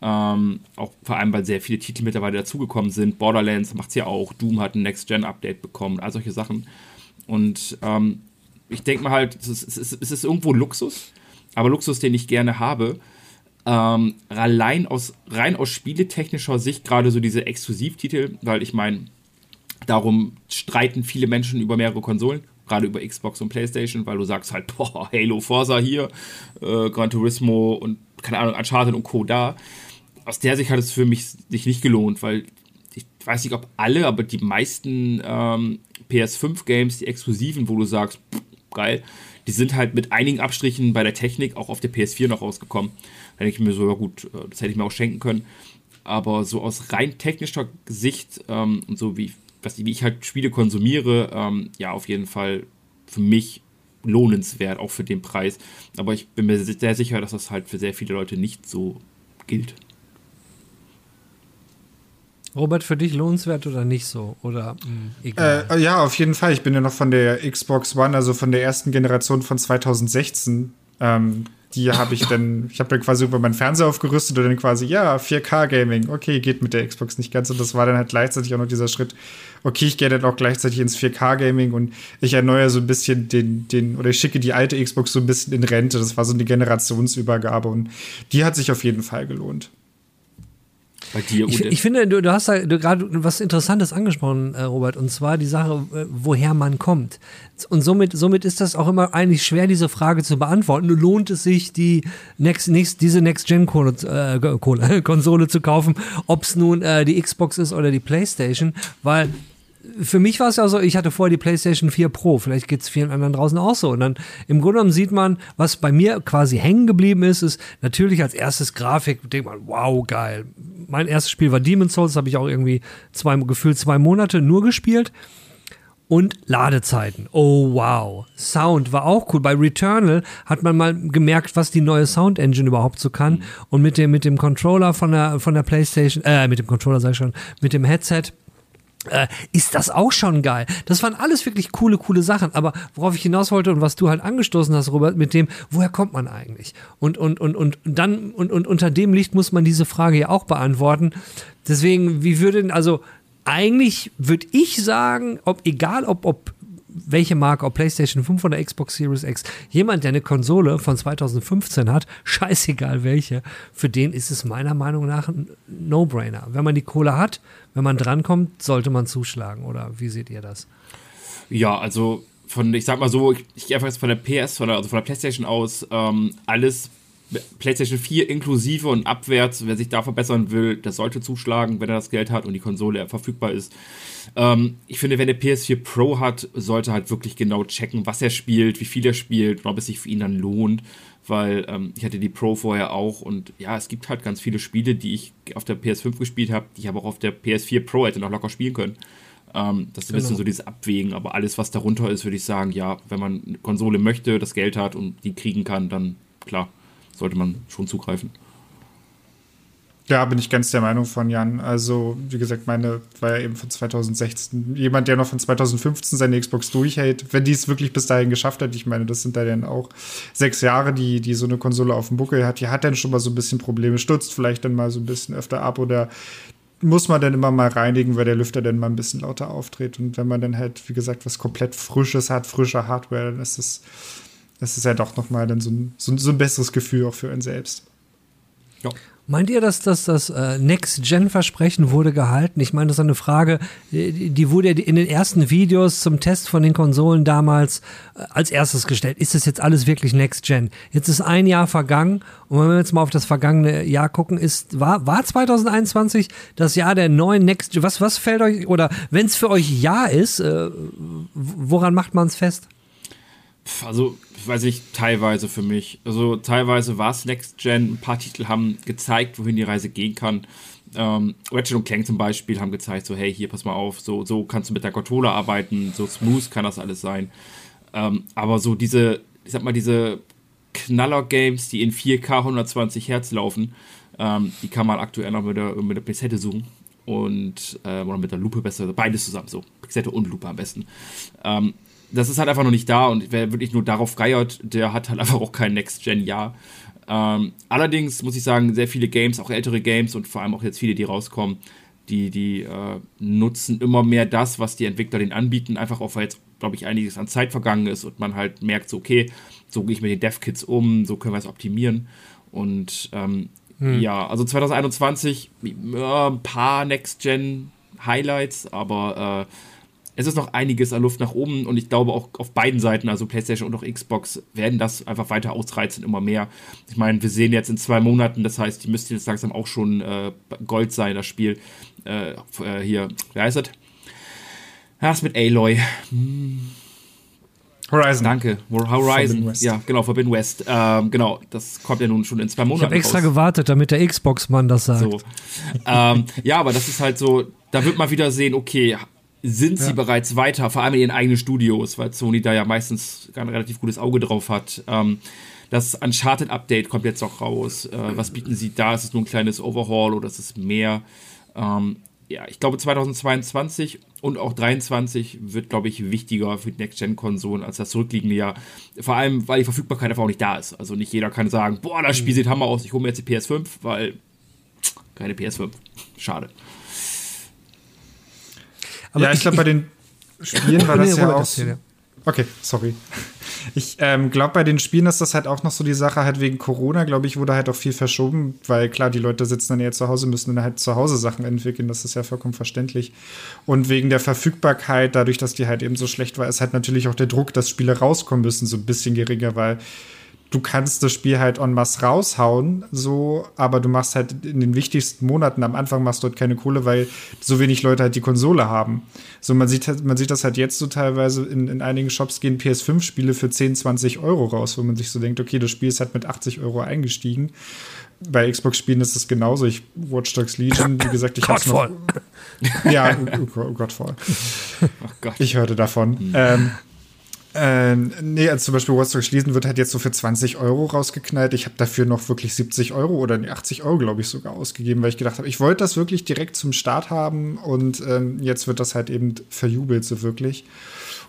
Ähm, auch vor allem, weil sehr viele Titel mittlerweile dazugekommen sind. Borderlands macht es ja auch, Doom hat ein Next-Gen-Update bekommen, all solche Sachen. Und ähm, ich denke mal halt, es ist, es ist irgendwo Luxus, aber Luxus, den ich gerne habe, ähm, allein aus, rein aus spieletechnischer Sicht, gerade so diese Exklusivtitel, weil ich meine, darum streiten viele Menschen über mehrere Konsolen, gerade über Xbox und PlayStation, weil du sagst halt, boah, Halo, Forza hier, äh, Gran Turismo und keine Ahnung, Uncharted und Co. da. Aus der Sicht hat es für mich sich nicht gelohnt, weil ich weiß nicht, ob alle, aber die meisten ähm, PS5-Games, die exklusiven, wo du sagst, pff, geil, die sind halt mit einigen Abstrichen bei der Technik auch auf der PS4 noch rausgekommen. Denke ich mir so, ja gut, äh, das hätte ich mir auch schenken können. Aber so aus rein technischer Sicht ähm, und so wie, was, wie ich halt Spiele konsumiere, ähm, ja, auf jeden Fall für mich lohnenswert, auch für den Preis. Aber ich bin mir sehr sicher, dass das halt für sehr viele Leute nicht so gilt. Robert, für dich lohnenswert oder nicht so? Oder mh, hm, egal? Äh, ja, auf jeden Fall. Ich bin ja noch von der Xbox One, also von der ersten Generation von 2016. Ähm, die habe ich dann, ich habe dann quasi über meinen Fernseher aufgerüstet und dann quasi, ja, 4K-Gaming, okay, geht mit der Xbox nicht ganz. Und das war dann halt gleichzeitig auch noch dieser Schritt, okay, ich gehe dann auch gleichzeitig ins 4K-Gaming und ich erneuere so ein bisschen den, den, oder ich schicke die alte Xbox so ein bisschen in Rente. Das war so eine Generationsübergabe und die hat sich auf jeden Fall gelohnt. Bei dir, ich, ich, finde, du, du hast da gerade was Interessantes angesprochen, äh, Robert, und zwar die Sache, äh, woher man kommt. Und somit, somit ist das auch immer eigentlich schwer, diese Frage zu beantworten. Lohnt es sich, die Next, Next, diese Next-Gen-Konsole äh, zu kaufen, ob es nun äh, die Xbox ist oder die PlayStation? Weil für mich war es ja so, ich hatte vorher die PlayStation 4 Pro, vielleicht geht es vielen anderen draußen auch so. Und dann im Grunde genommen sieht man, was bei mir quasi hängen geblieben ist, ist natürlich als erstes Grafik, denkt man, wow, geil. Mein erstes Spiel war Demon's Souls, habe ich auch irgendwie zwei, gefühlt zwei Monate nur gespielt. Und Ladezeiten. Oh wow. Sound war auch cool. Bei Returnal hat man mal gemerkt, was die neue Sound Engine überhaupt so kann. Und mit dem, mit dem Controller von der, von der PlayStation, äh, mit dem Controller sag ich schon, mit dem Headset äh, ist das auch schon geil. Das waren alles wirklich coole, coole Sachen. Aber worauf ich hinaus wollte und was du halt angestoßen hast, Robert, mit dem, woher kommt man eigentlich? Und, und, und, und dann, und, und unter dem Licht muss man diese Frage ja auch beantworten. Deswegen, wie würde denn, also, eigentlich würde ich sagen, ob, egal ob, ob welche Marke, ob PlayStation 5 oder Xbox Series X, jemand, der eine Konsole von 2015 hat, scheißegal welche, für den ist es meiner Meinung nach ein No-Brainer. Wenn man die Kohle hat, wenn man drankommt, sollte man zuschlagen. Oder wie seht ihr das? Ja, also von, ich sag mal so, ich, ich gehe einfach jetzt von der PS, von der, also von der PlayStation aus, ähm, alles PlayStation 4 inklusive und abwärts, wer sich da verbessern will, der sollte zuschlagen, wenn er das Geld hat und die Konsole verfügbar ist. Ähm, ich finde, wenn er PS4 Pro hat, sollte halt wirklich genau checken, was er spielt, wie viel er spielt und ob es sich für ihn dann lohnt, weil ähm, ich hatte die Pro vorher auch und ja, es gibt halt ganz viele Spiele, die ich auf der PS5 gespielt habe, die ich aber auch auf der PS4 Pro hätte noch locker spielen können. Ähm, das ist ein bisschen genau. so dieses Abwägen, aber alles, was darunter ist, würde ich sagen, ja, wenn man eine Konsole möchte, das Geld hat und die kriegen kann, dann klar, sollte man schon zugreifen. Ja, bin ich ganz der Meinung von Jan. Also, wie gesagt, meine war ja eben von 2016. Jemand, der noch von 2015 seine Xbox durchhält, wenn die es wirklich bis dahin geschafft hat, ich meine, das sind da dann auch sechs Jahre, die, die so eine Konsole auf dem Buckel hat, die hat dann schon mal so ein bisschen Probleme, stürzt vielleicht dann mal so ein bisschen öfter ab oder muss man dann immer mal reinigen, weil der Lüfter dann mal ein bisschen lauter auftritt. Und wenn man dann halt, wie gesagt, was komplett Frisches hat, frische Hardware, dann ist es, das ist ja doch nochmal dann so ein, so, so ein besseres Gefühl auch für einen selbst. Ja. Meint ihr, dass das, das äh, Next-Gen-Versprechen wurde gehalten? Ich meine, das ist eine Frage, die, die wurde in den ersten Videos zum Test von den Konsolen damals äh, als erstes gestellt. Ist das jetzt alles wirklich Next-Gen? Jetzt ist ein Jahr vergangen und wenn wir jetzt mal auf das vergangene Jahr gucken, ist, war, war 2021 das Jahr der neuen Next-Gen? Was, was fällt euch, oder wenn es für euch Ja ist, äh, woran macht man es fest? Also weiß ich, teilweise für mich. Also teilweise war es Next Gen. Ein paar Titel haben gezeigt, wohin die Reise gehen kann. Ähm, Ratchet und Clank zum Beispiel haben gezeigt, so hey, hier pass mal auf, so, so kannst du mit der Controller arbeiten, so smooth kann das alles sein. Ähm, aber so diese, ich sag mal, diese Knaller-Games, die in 4K 120 Hertz laufen, ähm, die kann man aktuell noch mit der, mit der Pixette suchen. Und, äh, oder mit der Lupe besser, beides zusammen, so. Pixette und Lupe am besten. Ähm, das ist halt einfach noch nicht da und wer wirklich nur darauf geiert, der hat halt einfach auch kein Next-Gen-Jahr. Ähm, allerdings muss ich sagen, sehr viele Games, auch ältere Games und vor allem auch jetzt viele, die rauskommen, die, die äh, nutzen immer mehr das, was die Entwickler denen anbieten, einfach auch, weil jetzt, glaube ich, einiges an Zeit vergangen ist und man halt merkt, so, okay, so gehe ich mit den Dev-Kits um, so können wir es optimieren. Und ähm, hm. ja, also 2021 äh, ein paar Next-Gen-Highlights, aber äh, es ist noch einiges an Luft nach oben und ich glaube auch auf beiden Seiten, also PlayStation und auch Xbox, werden das einfach weiter ausreizen, immer mehr. Ich meine, wir sehen jetzt in zwei Monaten, das heißt, die müsste jetzt langsam auch schon äh, Gold sein, das Spiel. Äh, äh, hier, wie heißt das? Ist mit Aloy. Hm. Horizon. Danke. Horizon. Ja, genau, Forbidden West. Ähm, genau, das kommt ja nun schon in zwei Monaten. Ich habe extra raus. gewartet, damit der Xbox-Mann das sagt. So. ähm, ja, aber das ist halt so, da wird man wieder sehen, okay, sind sie ja. bereits weiter, vor allem in ihren eigenen Studios, weil Sony da ja meistens ein relativ gutes Auge drauf hat. Ähm, das Uncharted-Update kommt jetzt auch raus. Äh, was bieten sie da? Ist es nur ein kleines Overhaul oder ist es mehr? Ähm, ja, ich glaube 2022 und auch 2023 wird, glaube ich, wichtiger für die Next-Gen-Konsolen als das zurückliegende Jahr. Vor allem, weil die Verfügbarkeit einfach auch nicht da ist. Also nicht jeder kann sagen, boah, das Spiel mhm. sieht Hammer aus, ich hole mir jetzt die PS5, weil keine PS5. Schade. Aber ja, ich, ich glaube, bei den Spielen war das ja auch. So, okay, sorry. Ich ähm, glaube, bei den Spielen ist das halt auch noch so die Sache, halt wegen Corona, glaube ich, wurde halt auch viel verschoben, weil klar, die Leute sitzen dann ja zu Hause, müssen dann halt zu Hause Sachen entwickeln, das ist ja vollkommen verständlich. Und wegen der Verfügbarkeit, dadurch, dass die halt eben so schlecht war, ist halt natürlich auch der Druck, dass Spiele rauskommen müssen, so ein bisschen geringer, weil du kannst das Spiel halt en masse raushauen, so, aber du machst halt in den wichtigsten Monaten, am Anfang machst du dort keine Kohle, weil so wenig Leute halt die Konsole haben. So, man sieht, halt, man sieht das halt jetzt so teilweise in, in einigen Shops gehen PS5-Spiele für 10, 20 Euro raus, wo man sich so denkt, okay, das Spiel ist halt mit 80 Euro eingestiegen. Bei Xbox-Spielen ist es genauso. Ich Watch Dogs Legion, wie gesagt, ich hab's noch. Ja, oh, oh, Godfall. Oh Gott. Ich hörte davon. Mhm. Ähm, ähm, nee, also zum Beispiel Watch Dogs Schließen wird halt jetzt so für 20 Euro rausgeknallt. Ich habe dafür noch wirklich 70 Euro oder 80 Euro, glaube ich, sogar ausgegeben, weil ich gedacht habe, ich wollte das wirklich direkt zum Start haben und ähm, jetzt wird das halt eben verjubelt, so wirklich.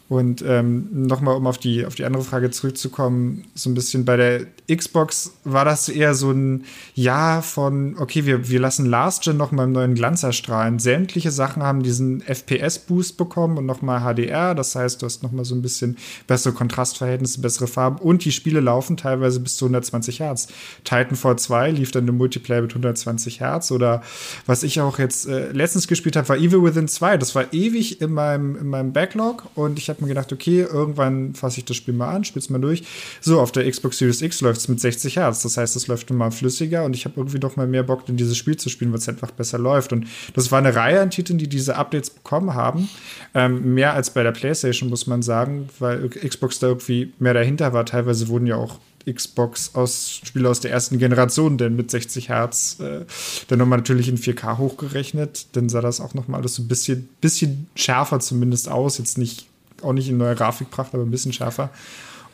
Und ähm, nochmal, um auf die, auf die andere Frage zurückzukommen, so ein bisschen bei der Xbox war das eher so ein Jahr von, okay, wir, wir lassen Last Gen nochmal im neuen Glanz erstrahlen. Sämtliche Sachen haben diesen FPS-Boost bekommen und nochmal HDR. Das heißt, du hast nochmal so ein bisschen bessere Kontrastverhältnisse, bessere Farben und die Spiele laufen teilweise bis zu 120 Hertz. Titanfall 2 lief dann im Multiplayer mit 120 Hertz oder was ich auch jetzt äh, letztens gespielt habe, war Evil Within 2. Das war ewig in meinem, in meinem Backlog und ich habe habe mir gedacht, okay, irgendwann fasse ich das Spiel mal an, spiele es mal durch. So, auf der Xbox Series X läuft es mit 60 Hertz. Das heißt, es läuft mal flüssiger und ich habe irgendwie doch mal mehr Bock, in dieses Spiel zu spielen, weil es einfach besser läuft. Und das war eine Reihe an Titeln, die diese Updates bekommen haben. Ähm, mehr als bei der PlayStation, muss man sagen, weil Xbox da irgendwie mehr dahinter war. Teilweise wurden ja auch Xbox aus Spiele aus der ersten Generation, denn mit 60 Hertz äh, dann nochmal natürlich in 4K hochgerechnet, dann sah das auch nochmal alles so ein bisschen, bisschen schärfer zumindest aus. Jetzt nicht auch nicht in neuer Grafikpracht, aber ein bisschen schärfer.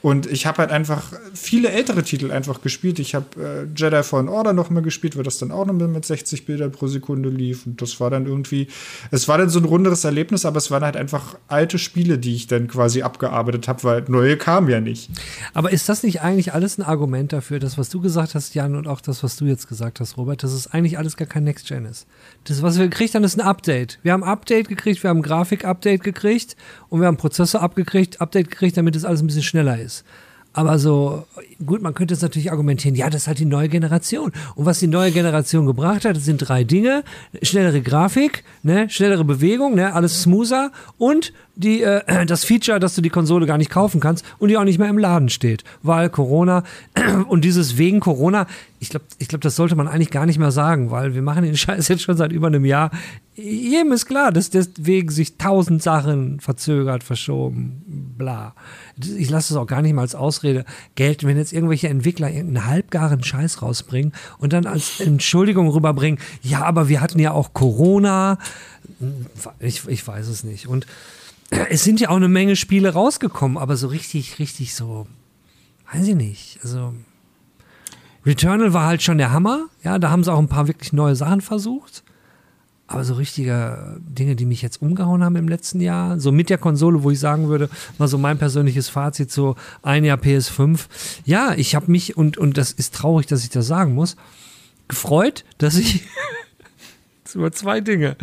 Und ich habe halt einfach viele ältere Titel einfach gespielt. Ich habe äh, Jedi Fallen Order noch mal gespielt, weil das dann auch noch mit 60 Bildern pro Sekunde lief. Und das war dann irgendwie, es war dann so ein runderes Erlebnis, aber es waren halt einfach alte Spiele, die ich dann quasi abgearbeitet habe, weil neue kamen ja nicht. Aber ist das nicht eigentlich alles ein Argument dafür, das, was du gesagt hast, Jan, und auch das, was du jetzt gesagt hast, Robert, dass es eigentlich alles gar kein Next Gen ist? Das, was wir gekriegt haben, ist ein Update. Wir haben ein Update gekriegt, wir haben ein Grafik-Update gekriegt und wir haben Prozessor abgekriegt, Update gekriegt, damit es alles ein bisschen schneller ist. Aber so, gut, man könnte jetzt natürlich argumentieren, ja, das ist halt die neue Generation. Und was die neue Generation gebracht hat, sind drei Dinge. Schnellere Grafik, ne, schnellere Bewegung, ne, alles smoother und die, äh, das Feature, dass du die Konsole gar nicht kaufen kannst und die auch nicht mehr im Laden steht. Weil Corona und dieses wegen Corona, ich glaube, ich glaub, das sollte man eigentlich gar nicht mehr sagen, weil wir machen den Scheiß jetzt schon seit über einem Jahr. Jedem ist klar, dass deswegen sich tausend Sachen verzögert, verschoben, bla ich lasse es auch gar nicht mal als Ausrede gelten, wenn jetzt irgendwelche Entwickler irgendeinen halbgaren Scheiß rausbringen und dann als Entschuldigung rüberbringen, ja, aber wir hatten ja auch Corona. Ich, ich weiß es nicht. Und es sind ja auch eine Menge Spiele rausgekommen, aber so richtig, richtig so, weiß ich nicht. Also Returnal war halt schon der Hammer. Ja, da haben sie auch ein paar wirklich neue Sachen versucht. Aber so richtige Dinge, die mich jetzt umgehauen haben im letzten Jahr, so mit der Konsole, wo ich sagen würde, mal so mein persönliches Fazit, so ein Jahr PS5. Ja, ich habe mich, und, und das ist traurig, dass ich das sagen muss, gefreut, dass ich über zwei Dinge.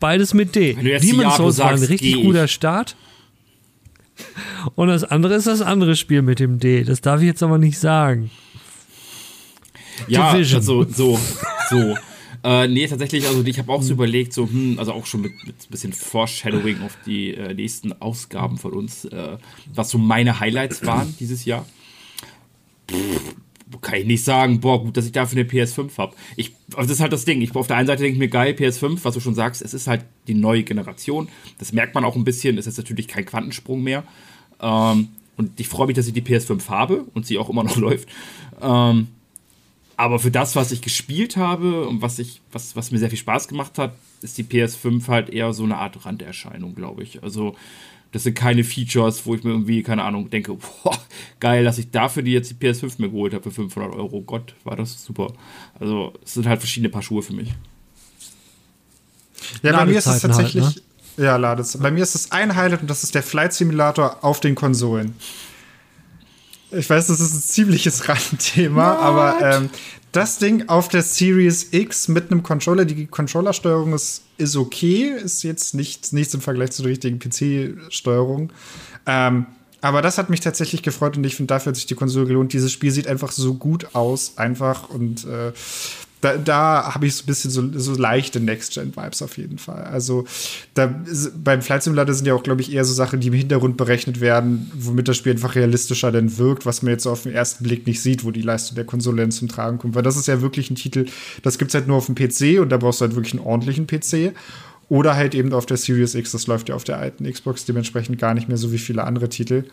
Beides mit D. Demon's Souls war ein richtig guter Start. Und das andere ist das andere Spiel mit dem D. Das darf ich jetzt aber nicht sagen. Ja, Division. also so, so. Äh, nee, tatsächlich, also ich habe auch so überlegt, so, hm, also auch schon mit, mit ein bisschen Foreshadowing auf die äh, nächsten Ausgaben von uns, äh, was so meine Highlights waren dieses Jahr. Pff, kann ich nicht sagen, boah, gut, dass ich dafür eine PS5 habe. Ich, also das ist halt das Ding. Ich auf der einen Seite denke ich mir, geil, PS5, was du schon sagst, es ist halt die neue Generation. Das merkt man auch ein bisschen, es ist natürlich kein Quantensprung mehr. Ähm, und ich freue mich, dass ich die PS5 habe und sie auch immer noch läuft. Ähm, aber für das, was ich gespielt habe und was ich, was, was mir sehr viel Spaß gemacht hat, ist die PS5 halt eher so eine Art Randerscheinung, glaube ich. Also, das sind keine Features, wo ich mir irgendwie, keine Ahnung, denke, boah, geil, dass ich dafür die jetzt die PS5 mir geholt habe für 500 Euro. Gott, war das super. Also, es sind halt verschiedene Paar Schuhe für mich. Ja, bei mir ist es tatsächlich. Halt, ne? Ja, Lades. Bei mir ist es ein Highlight und das ist der Flight Simulator auf den Konsolen. Ich weiß, das ist ein ziemliches Randthema, What? aber ähm, das Ding auf der Series X mit einem Controller, die Controllersteuerung ist, ist okay, ist jetzt nicht, nichts im Vergleich zur richtigen PC-Steuerung. Ähm, aber das hat mich tatsächlich gefreut und ich finde, dafür hat sich die Konsole gelohnt. Dieses Spiel sieht einfach so gut aus, einfach und äh, da, da habe ich so ein bisschen so, so leichte Next-Gen-Vibes auf jeden Fall. Also da, beim Flight Simulator sind ja auch, glaube ich, eher so Sachen, die im Hintergrund berechnet werden, womit das Spiel einfach realistischer dann wirkt, was man jetzt auf den ersten Blick nicht sieht, wo die Leistung der Konsole dann zum Tragen kommt. Weil das ist ja wirklich ein Titel, das gibt es halt nur auf dem PC und da brauchst du halt wirklich einen ordentlichen PC. Oder halt eben auf der Series X, das läuft ja auf der alten Xbox dementsprechend gar nicht mehr so wie viele andere Titel.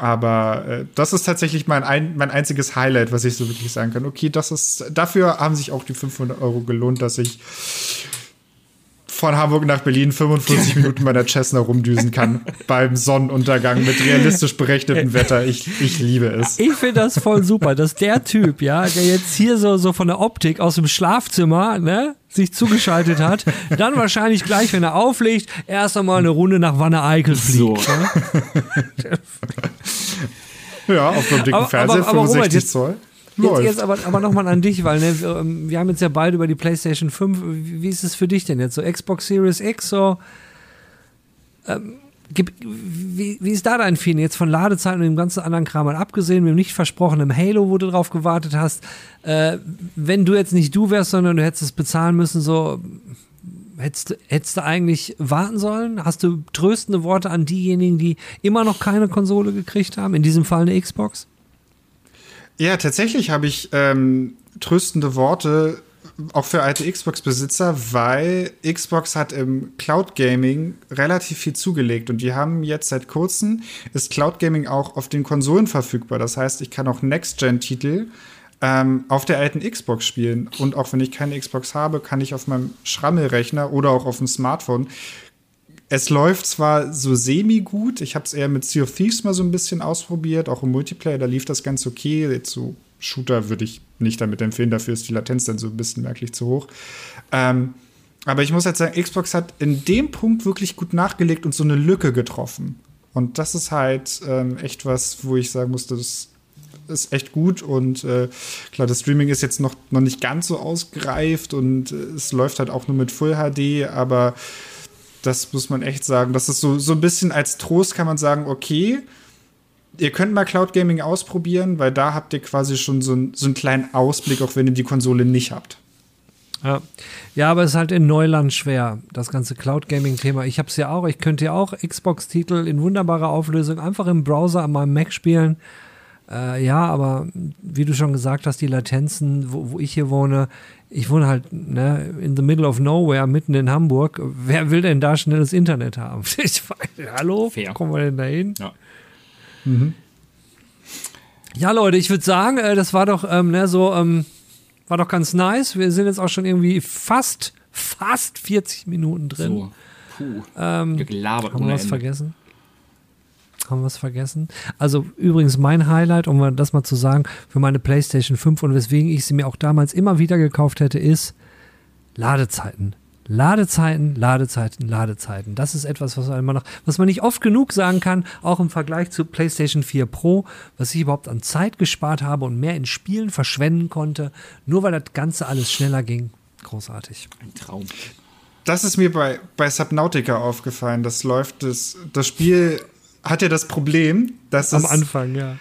Aber äh, das ist tatsächlich mein, ein, mein einziges Highlight, was ich so wirklich sagen kann. Okay, das ist, dafür haben sich auch die 500 Euro gelohnt, dass ich von Hamburg nach Berlin 45 Minuten bei der Cessna rumdüsen kann beim Sonnenuntergang mit realistisch berechneten Wetter. Ich, ich liebe es. Ich finde das voll super, dass der Typ, ja, der jetzt hier so, so von der Optik aus dem Schlafzimmer, ne, sich zugeschaltet hat, dann wahrscheinlich gleich, wenn er auflegt, erst einmal eine Runde nach Wanne-Eickel fliegt. So. Ne? ja, auf einem dicken aber, Fernseher, aber, aber 65 Robert, jetzt, Zoll. Jetzt, jetzt aber, aber nochmal an dich, weil ne, wir, ähm, wir, haben jetzt ja beide über die PlayStation 5. Wie ist es für dich denn jetzt? So Xbox Series X, so. Ähm, wie, wie, ist da dein Feeling jetzt von Ladezeiten und dem ganzen anderen Kram mal abgesehen, mit dem nicht versprochenen Halo, wo du drauf gewartet hast? Äh, wenn du jetzt nicht du wärst, sondern du hättest es bezahlen müssen, so hättest, hättest du eigentlich warten sollen? Hast du tröstende Worte an diejenigen, die immer noch keine Konsole gekriegt haben? In diesem Fall eine Xbox? Ja, tatsächlich habe ich ähm, tröstende Worte auch für alte Xbox-Besitzer, weil Xbox hat im Cloud Gaming relativ viel zugelegt und die haben jetzt seit kurzem ist Cloud Gaming auch auf den Konsolen verfügbar. Das heißt, ich kann auch Next-Gen-Titel ähm, auf der alten Xbox spielen und auch wenn ich keine Xbox habe, kann ich auf meinem Schrammelrechner oder auch auf dem Smartphone es läuft zwar so semi-gut, ich habe es eher mit Sea of Thieves mal so ein bisschen ausprobiert, auch im Multiplayer, da lief das ganz okay. Jetzt so Shooter würde ich nicht damit empfehlen, dafür ist die Latenz dann so ein bisschen merklich zu hoch. Ähm, aber ich muss halt sagen, Xbox hat in dem Punkt wirklich gut nachgelegt und so eine Lücke getroffen. Und das ist halt ähm, echt was, wo ich sagen musste, das ist echt gut und äh, klar, das Streaming ist jetzt noch, noch nicht ganz so ausgereift und äh, es läuft halt auch nur mit Full HD, aber das muss man echt sagen. Das ist so, so ein bisschen als Trost kann man sagen, okay, ihr könnt mal Cloud Gaming ausprobieren, weil da habt ihr quasi schon so, ein, so einen kleinen Ausblick, auch wenn ihr die Konsole nicht habt. Ja. ja, aber es ist halt in Neuland schwer, das ganze Cloud Gaming-Thema. Ich habe es ja auch, ich könnte ja auch Xbox-Titel in wunderbarer Auflösung einfach im Browser an meinem Mac spielen. Äh, ja, aber wie du schon gesagt hast, die Latenzen, wo, wo ich hier wohne, ich wohne halt ne, in the middle of nowhere, mitten in Hamburg. Wer will denn da schnelles Internet haben? Ich, hallo? Fair. Kommen wir denn da hin? Ja. Mhm. Ja, Leute, ich würde sagen, äh, das war doch ähm, ne, so, ähm, war doch ganz nice. Wir sind jetzt auch schon irgendwie fast, fast 40 Minuten drin. So. Puh. Ähm, Gelabert haben wir was Ende. vergessen? Haben wir was vergessen? Also übrigens mein Highlight, um das mal zu sagen, für meine PlayStation 5 und weswegen ich sie mir auch damals immer wieder gekauft hätte, ist Ladezeiten. Ladezeiten, Ladezeiten, Ladezeiten. Das ist etwas, was man, noch, was man nicht oft genug sagen kann, auch im Vergleich zu PlayStation 4 Pro, was ich überhaupt an Zeit gespart habe und mehr in Spielen verschwenden konnte, nur weil das Ganze alles schneller ging. Großartig. Ein Traum. Das ist mir bei, bei Subnautica aufgefallen. Das läuft, das, das Spiel hat ja das Problem, dass am Anfang, ja.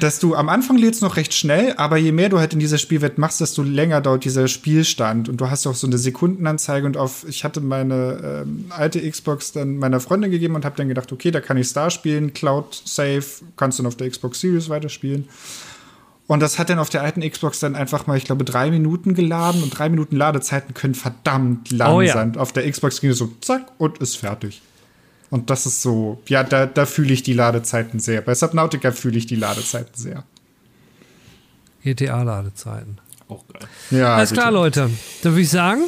Dass du am Anfang lädst noch recht schnell, aber je mehr du halt in dieser Spielwelt machst, desto länger dauert dieser Spielstand. Und du hast auch so eine Sekundenanzeige und auf, ich hatte meine ähm, alte Xbox dann meiner Freundin gegeben und habe dann gedacht, okay, da kann ich Star spielen, Cloud Save, kannst du dann auf der Xbox Series weiterspielen. Und das hat dann auf der alten Xbox dann einfach mal, ich glaube, drei Minuten geladen und drei Minuten Ladezeiten können verdammt lang oh, ja. sein. Auf der Xbox ging es so zack und ist fertig. Und das ist so, ja, da, da fühle ich die Ladezeiten sehr. Bei Subnautica fühle ich die Ladezeiten sehr. GTA-Ladezeiten. Auch geil. Ja, Alles klar, Leute. Dann würde ich sagen,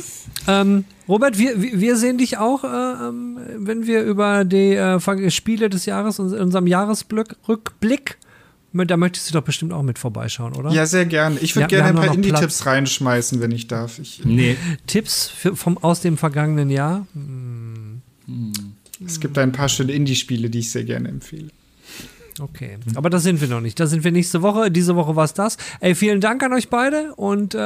ähm, Robert, wir, wir sehen dich auch, äh, ähm, wenn wir über die äh, Spiele des Jahres, in unserem Jahresrückblick, da möchtest du doch bestimmt auch mit vorbeischauen, oder? Ja, sehr gerne. Ich würde ja, gerne ein paar Indie-Tipps reinschmeißen, wenn ich darf. Ich, nee. Tipps für, vom, aus dem vergangenen Jahr? Hm. Es gibt ein paar schöne Indie-Spiele, die ich sehr gerne empfehle. Okay, aber da sind wir noch nicht. Da sind wir nächste Woche. Diese Woche war es das. Ey, vielen Dank an euch beide und äh,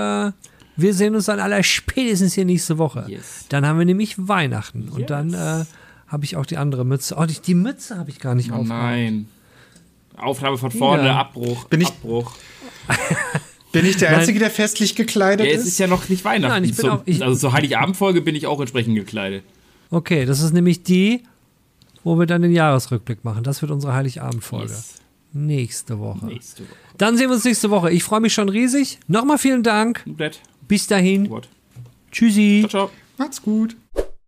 wir sehen uns dann aller spätestens hier nächste Woche. Yes. Dann haben wir nämlich Weihnachten yes. und dann äh, habe ich auch die andere Mütze. Oh, die, die Mütze habe ich gar nicht oh. Nein. Aufnahme von vorne, ja. Abbruch. Bin ich, Abbruch. Bin ich der Einzige, der festlich gekleidet Ja, ist? es ist ja noch nicht Weihnachten. Nein, ich bin Zum- auch- ich- also zur Heiligabendfolge bin ich auch entsprechend gekleidet. Okay, das ist nämlich die, wo wir dann den Jahresrückblick machen. Das wird unsere Heiligabendfolge. Yes. Nächste Woche. Nächste Woche. Dann sehen wir uns nächste Woche. Ich freue mich schon riesig. Nochmal vielen Dank. Bis dahin. Wort. Tschüssi. Ciao, ciao. Macht's gut.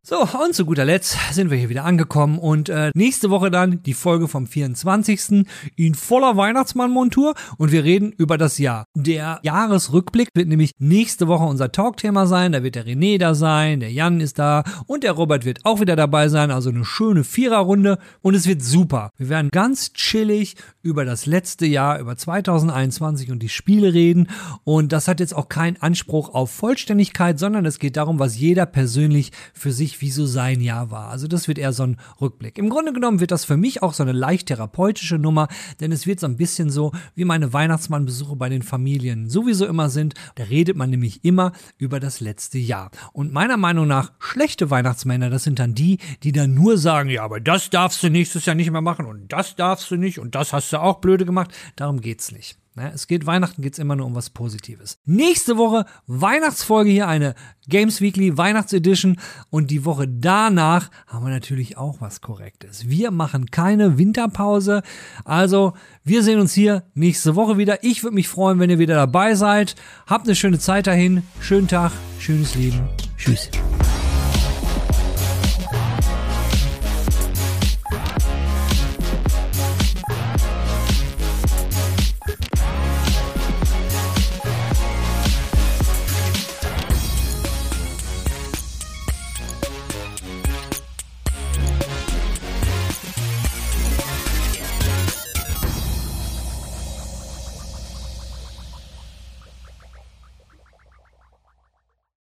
So, und zu guter Letzt sind wir hier wieder angekommen und äh, nächste Woche dann die Folge vom 24. in voller Weihnachtsmann-Montur und wir reden über das Jahr. Der Jahresrückblick wird nämlich nächste Woche unser Talkthema sein. Da wird der René da sein, der Jan ist da und der Robert wird auch wieder dabei sein. Also eine schöne Viererrunde und es wird super. Wir werden ganz chillig über das letzte Jahr, über 2021 und die Spiele reden und das hat jetzt auch keinen Anspruch auf Vollständigkeit, sondern es geht darum, was jeder persönlich für sich wie so sein Jahr war. Also das wird eher so ein Rückblick. Im Grunde genommen wird das für mich auch so eine leicht therapeutische Nummer, denn es wird so ein bisschen so, wie meine Weihnachtsmannbesuche bei den Familien sowieso immer sind. Da redet man nämlich immer über das letzte Jahr. Und meiner Meinung nach, schlechte Weihnachtsmänner, das sind dann die, die dann nur sagen, ja, aber das darfst du nächstes Jahr nicht mehr machen und das darfst du nicht und das hast du auch blöde gemacht. Darum geht's nicht. Ne, es geht Weihnachten geht's immer nur um was Positives. Nächste Woche Weihnachtsfolge hier eine Games Weekly Weihnachtsedition und die Woche danach haben wir natürlich auch was Korrektes. Wir machen keine Winterpause, also wir sehen uns hier nächste Woche wieder. Ich würde mich freuen, wenn ihr wieder dabei seid. Habt eine schöne Zeit dahin, schönen Tag, schönes Leben, tschüss.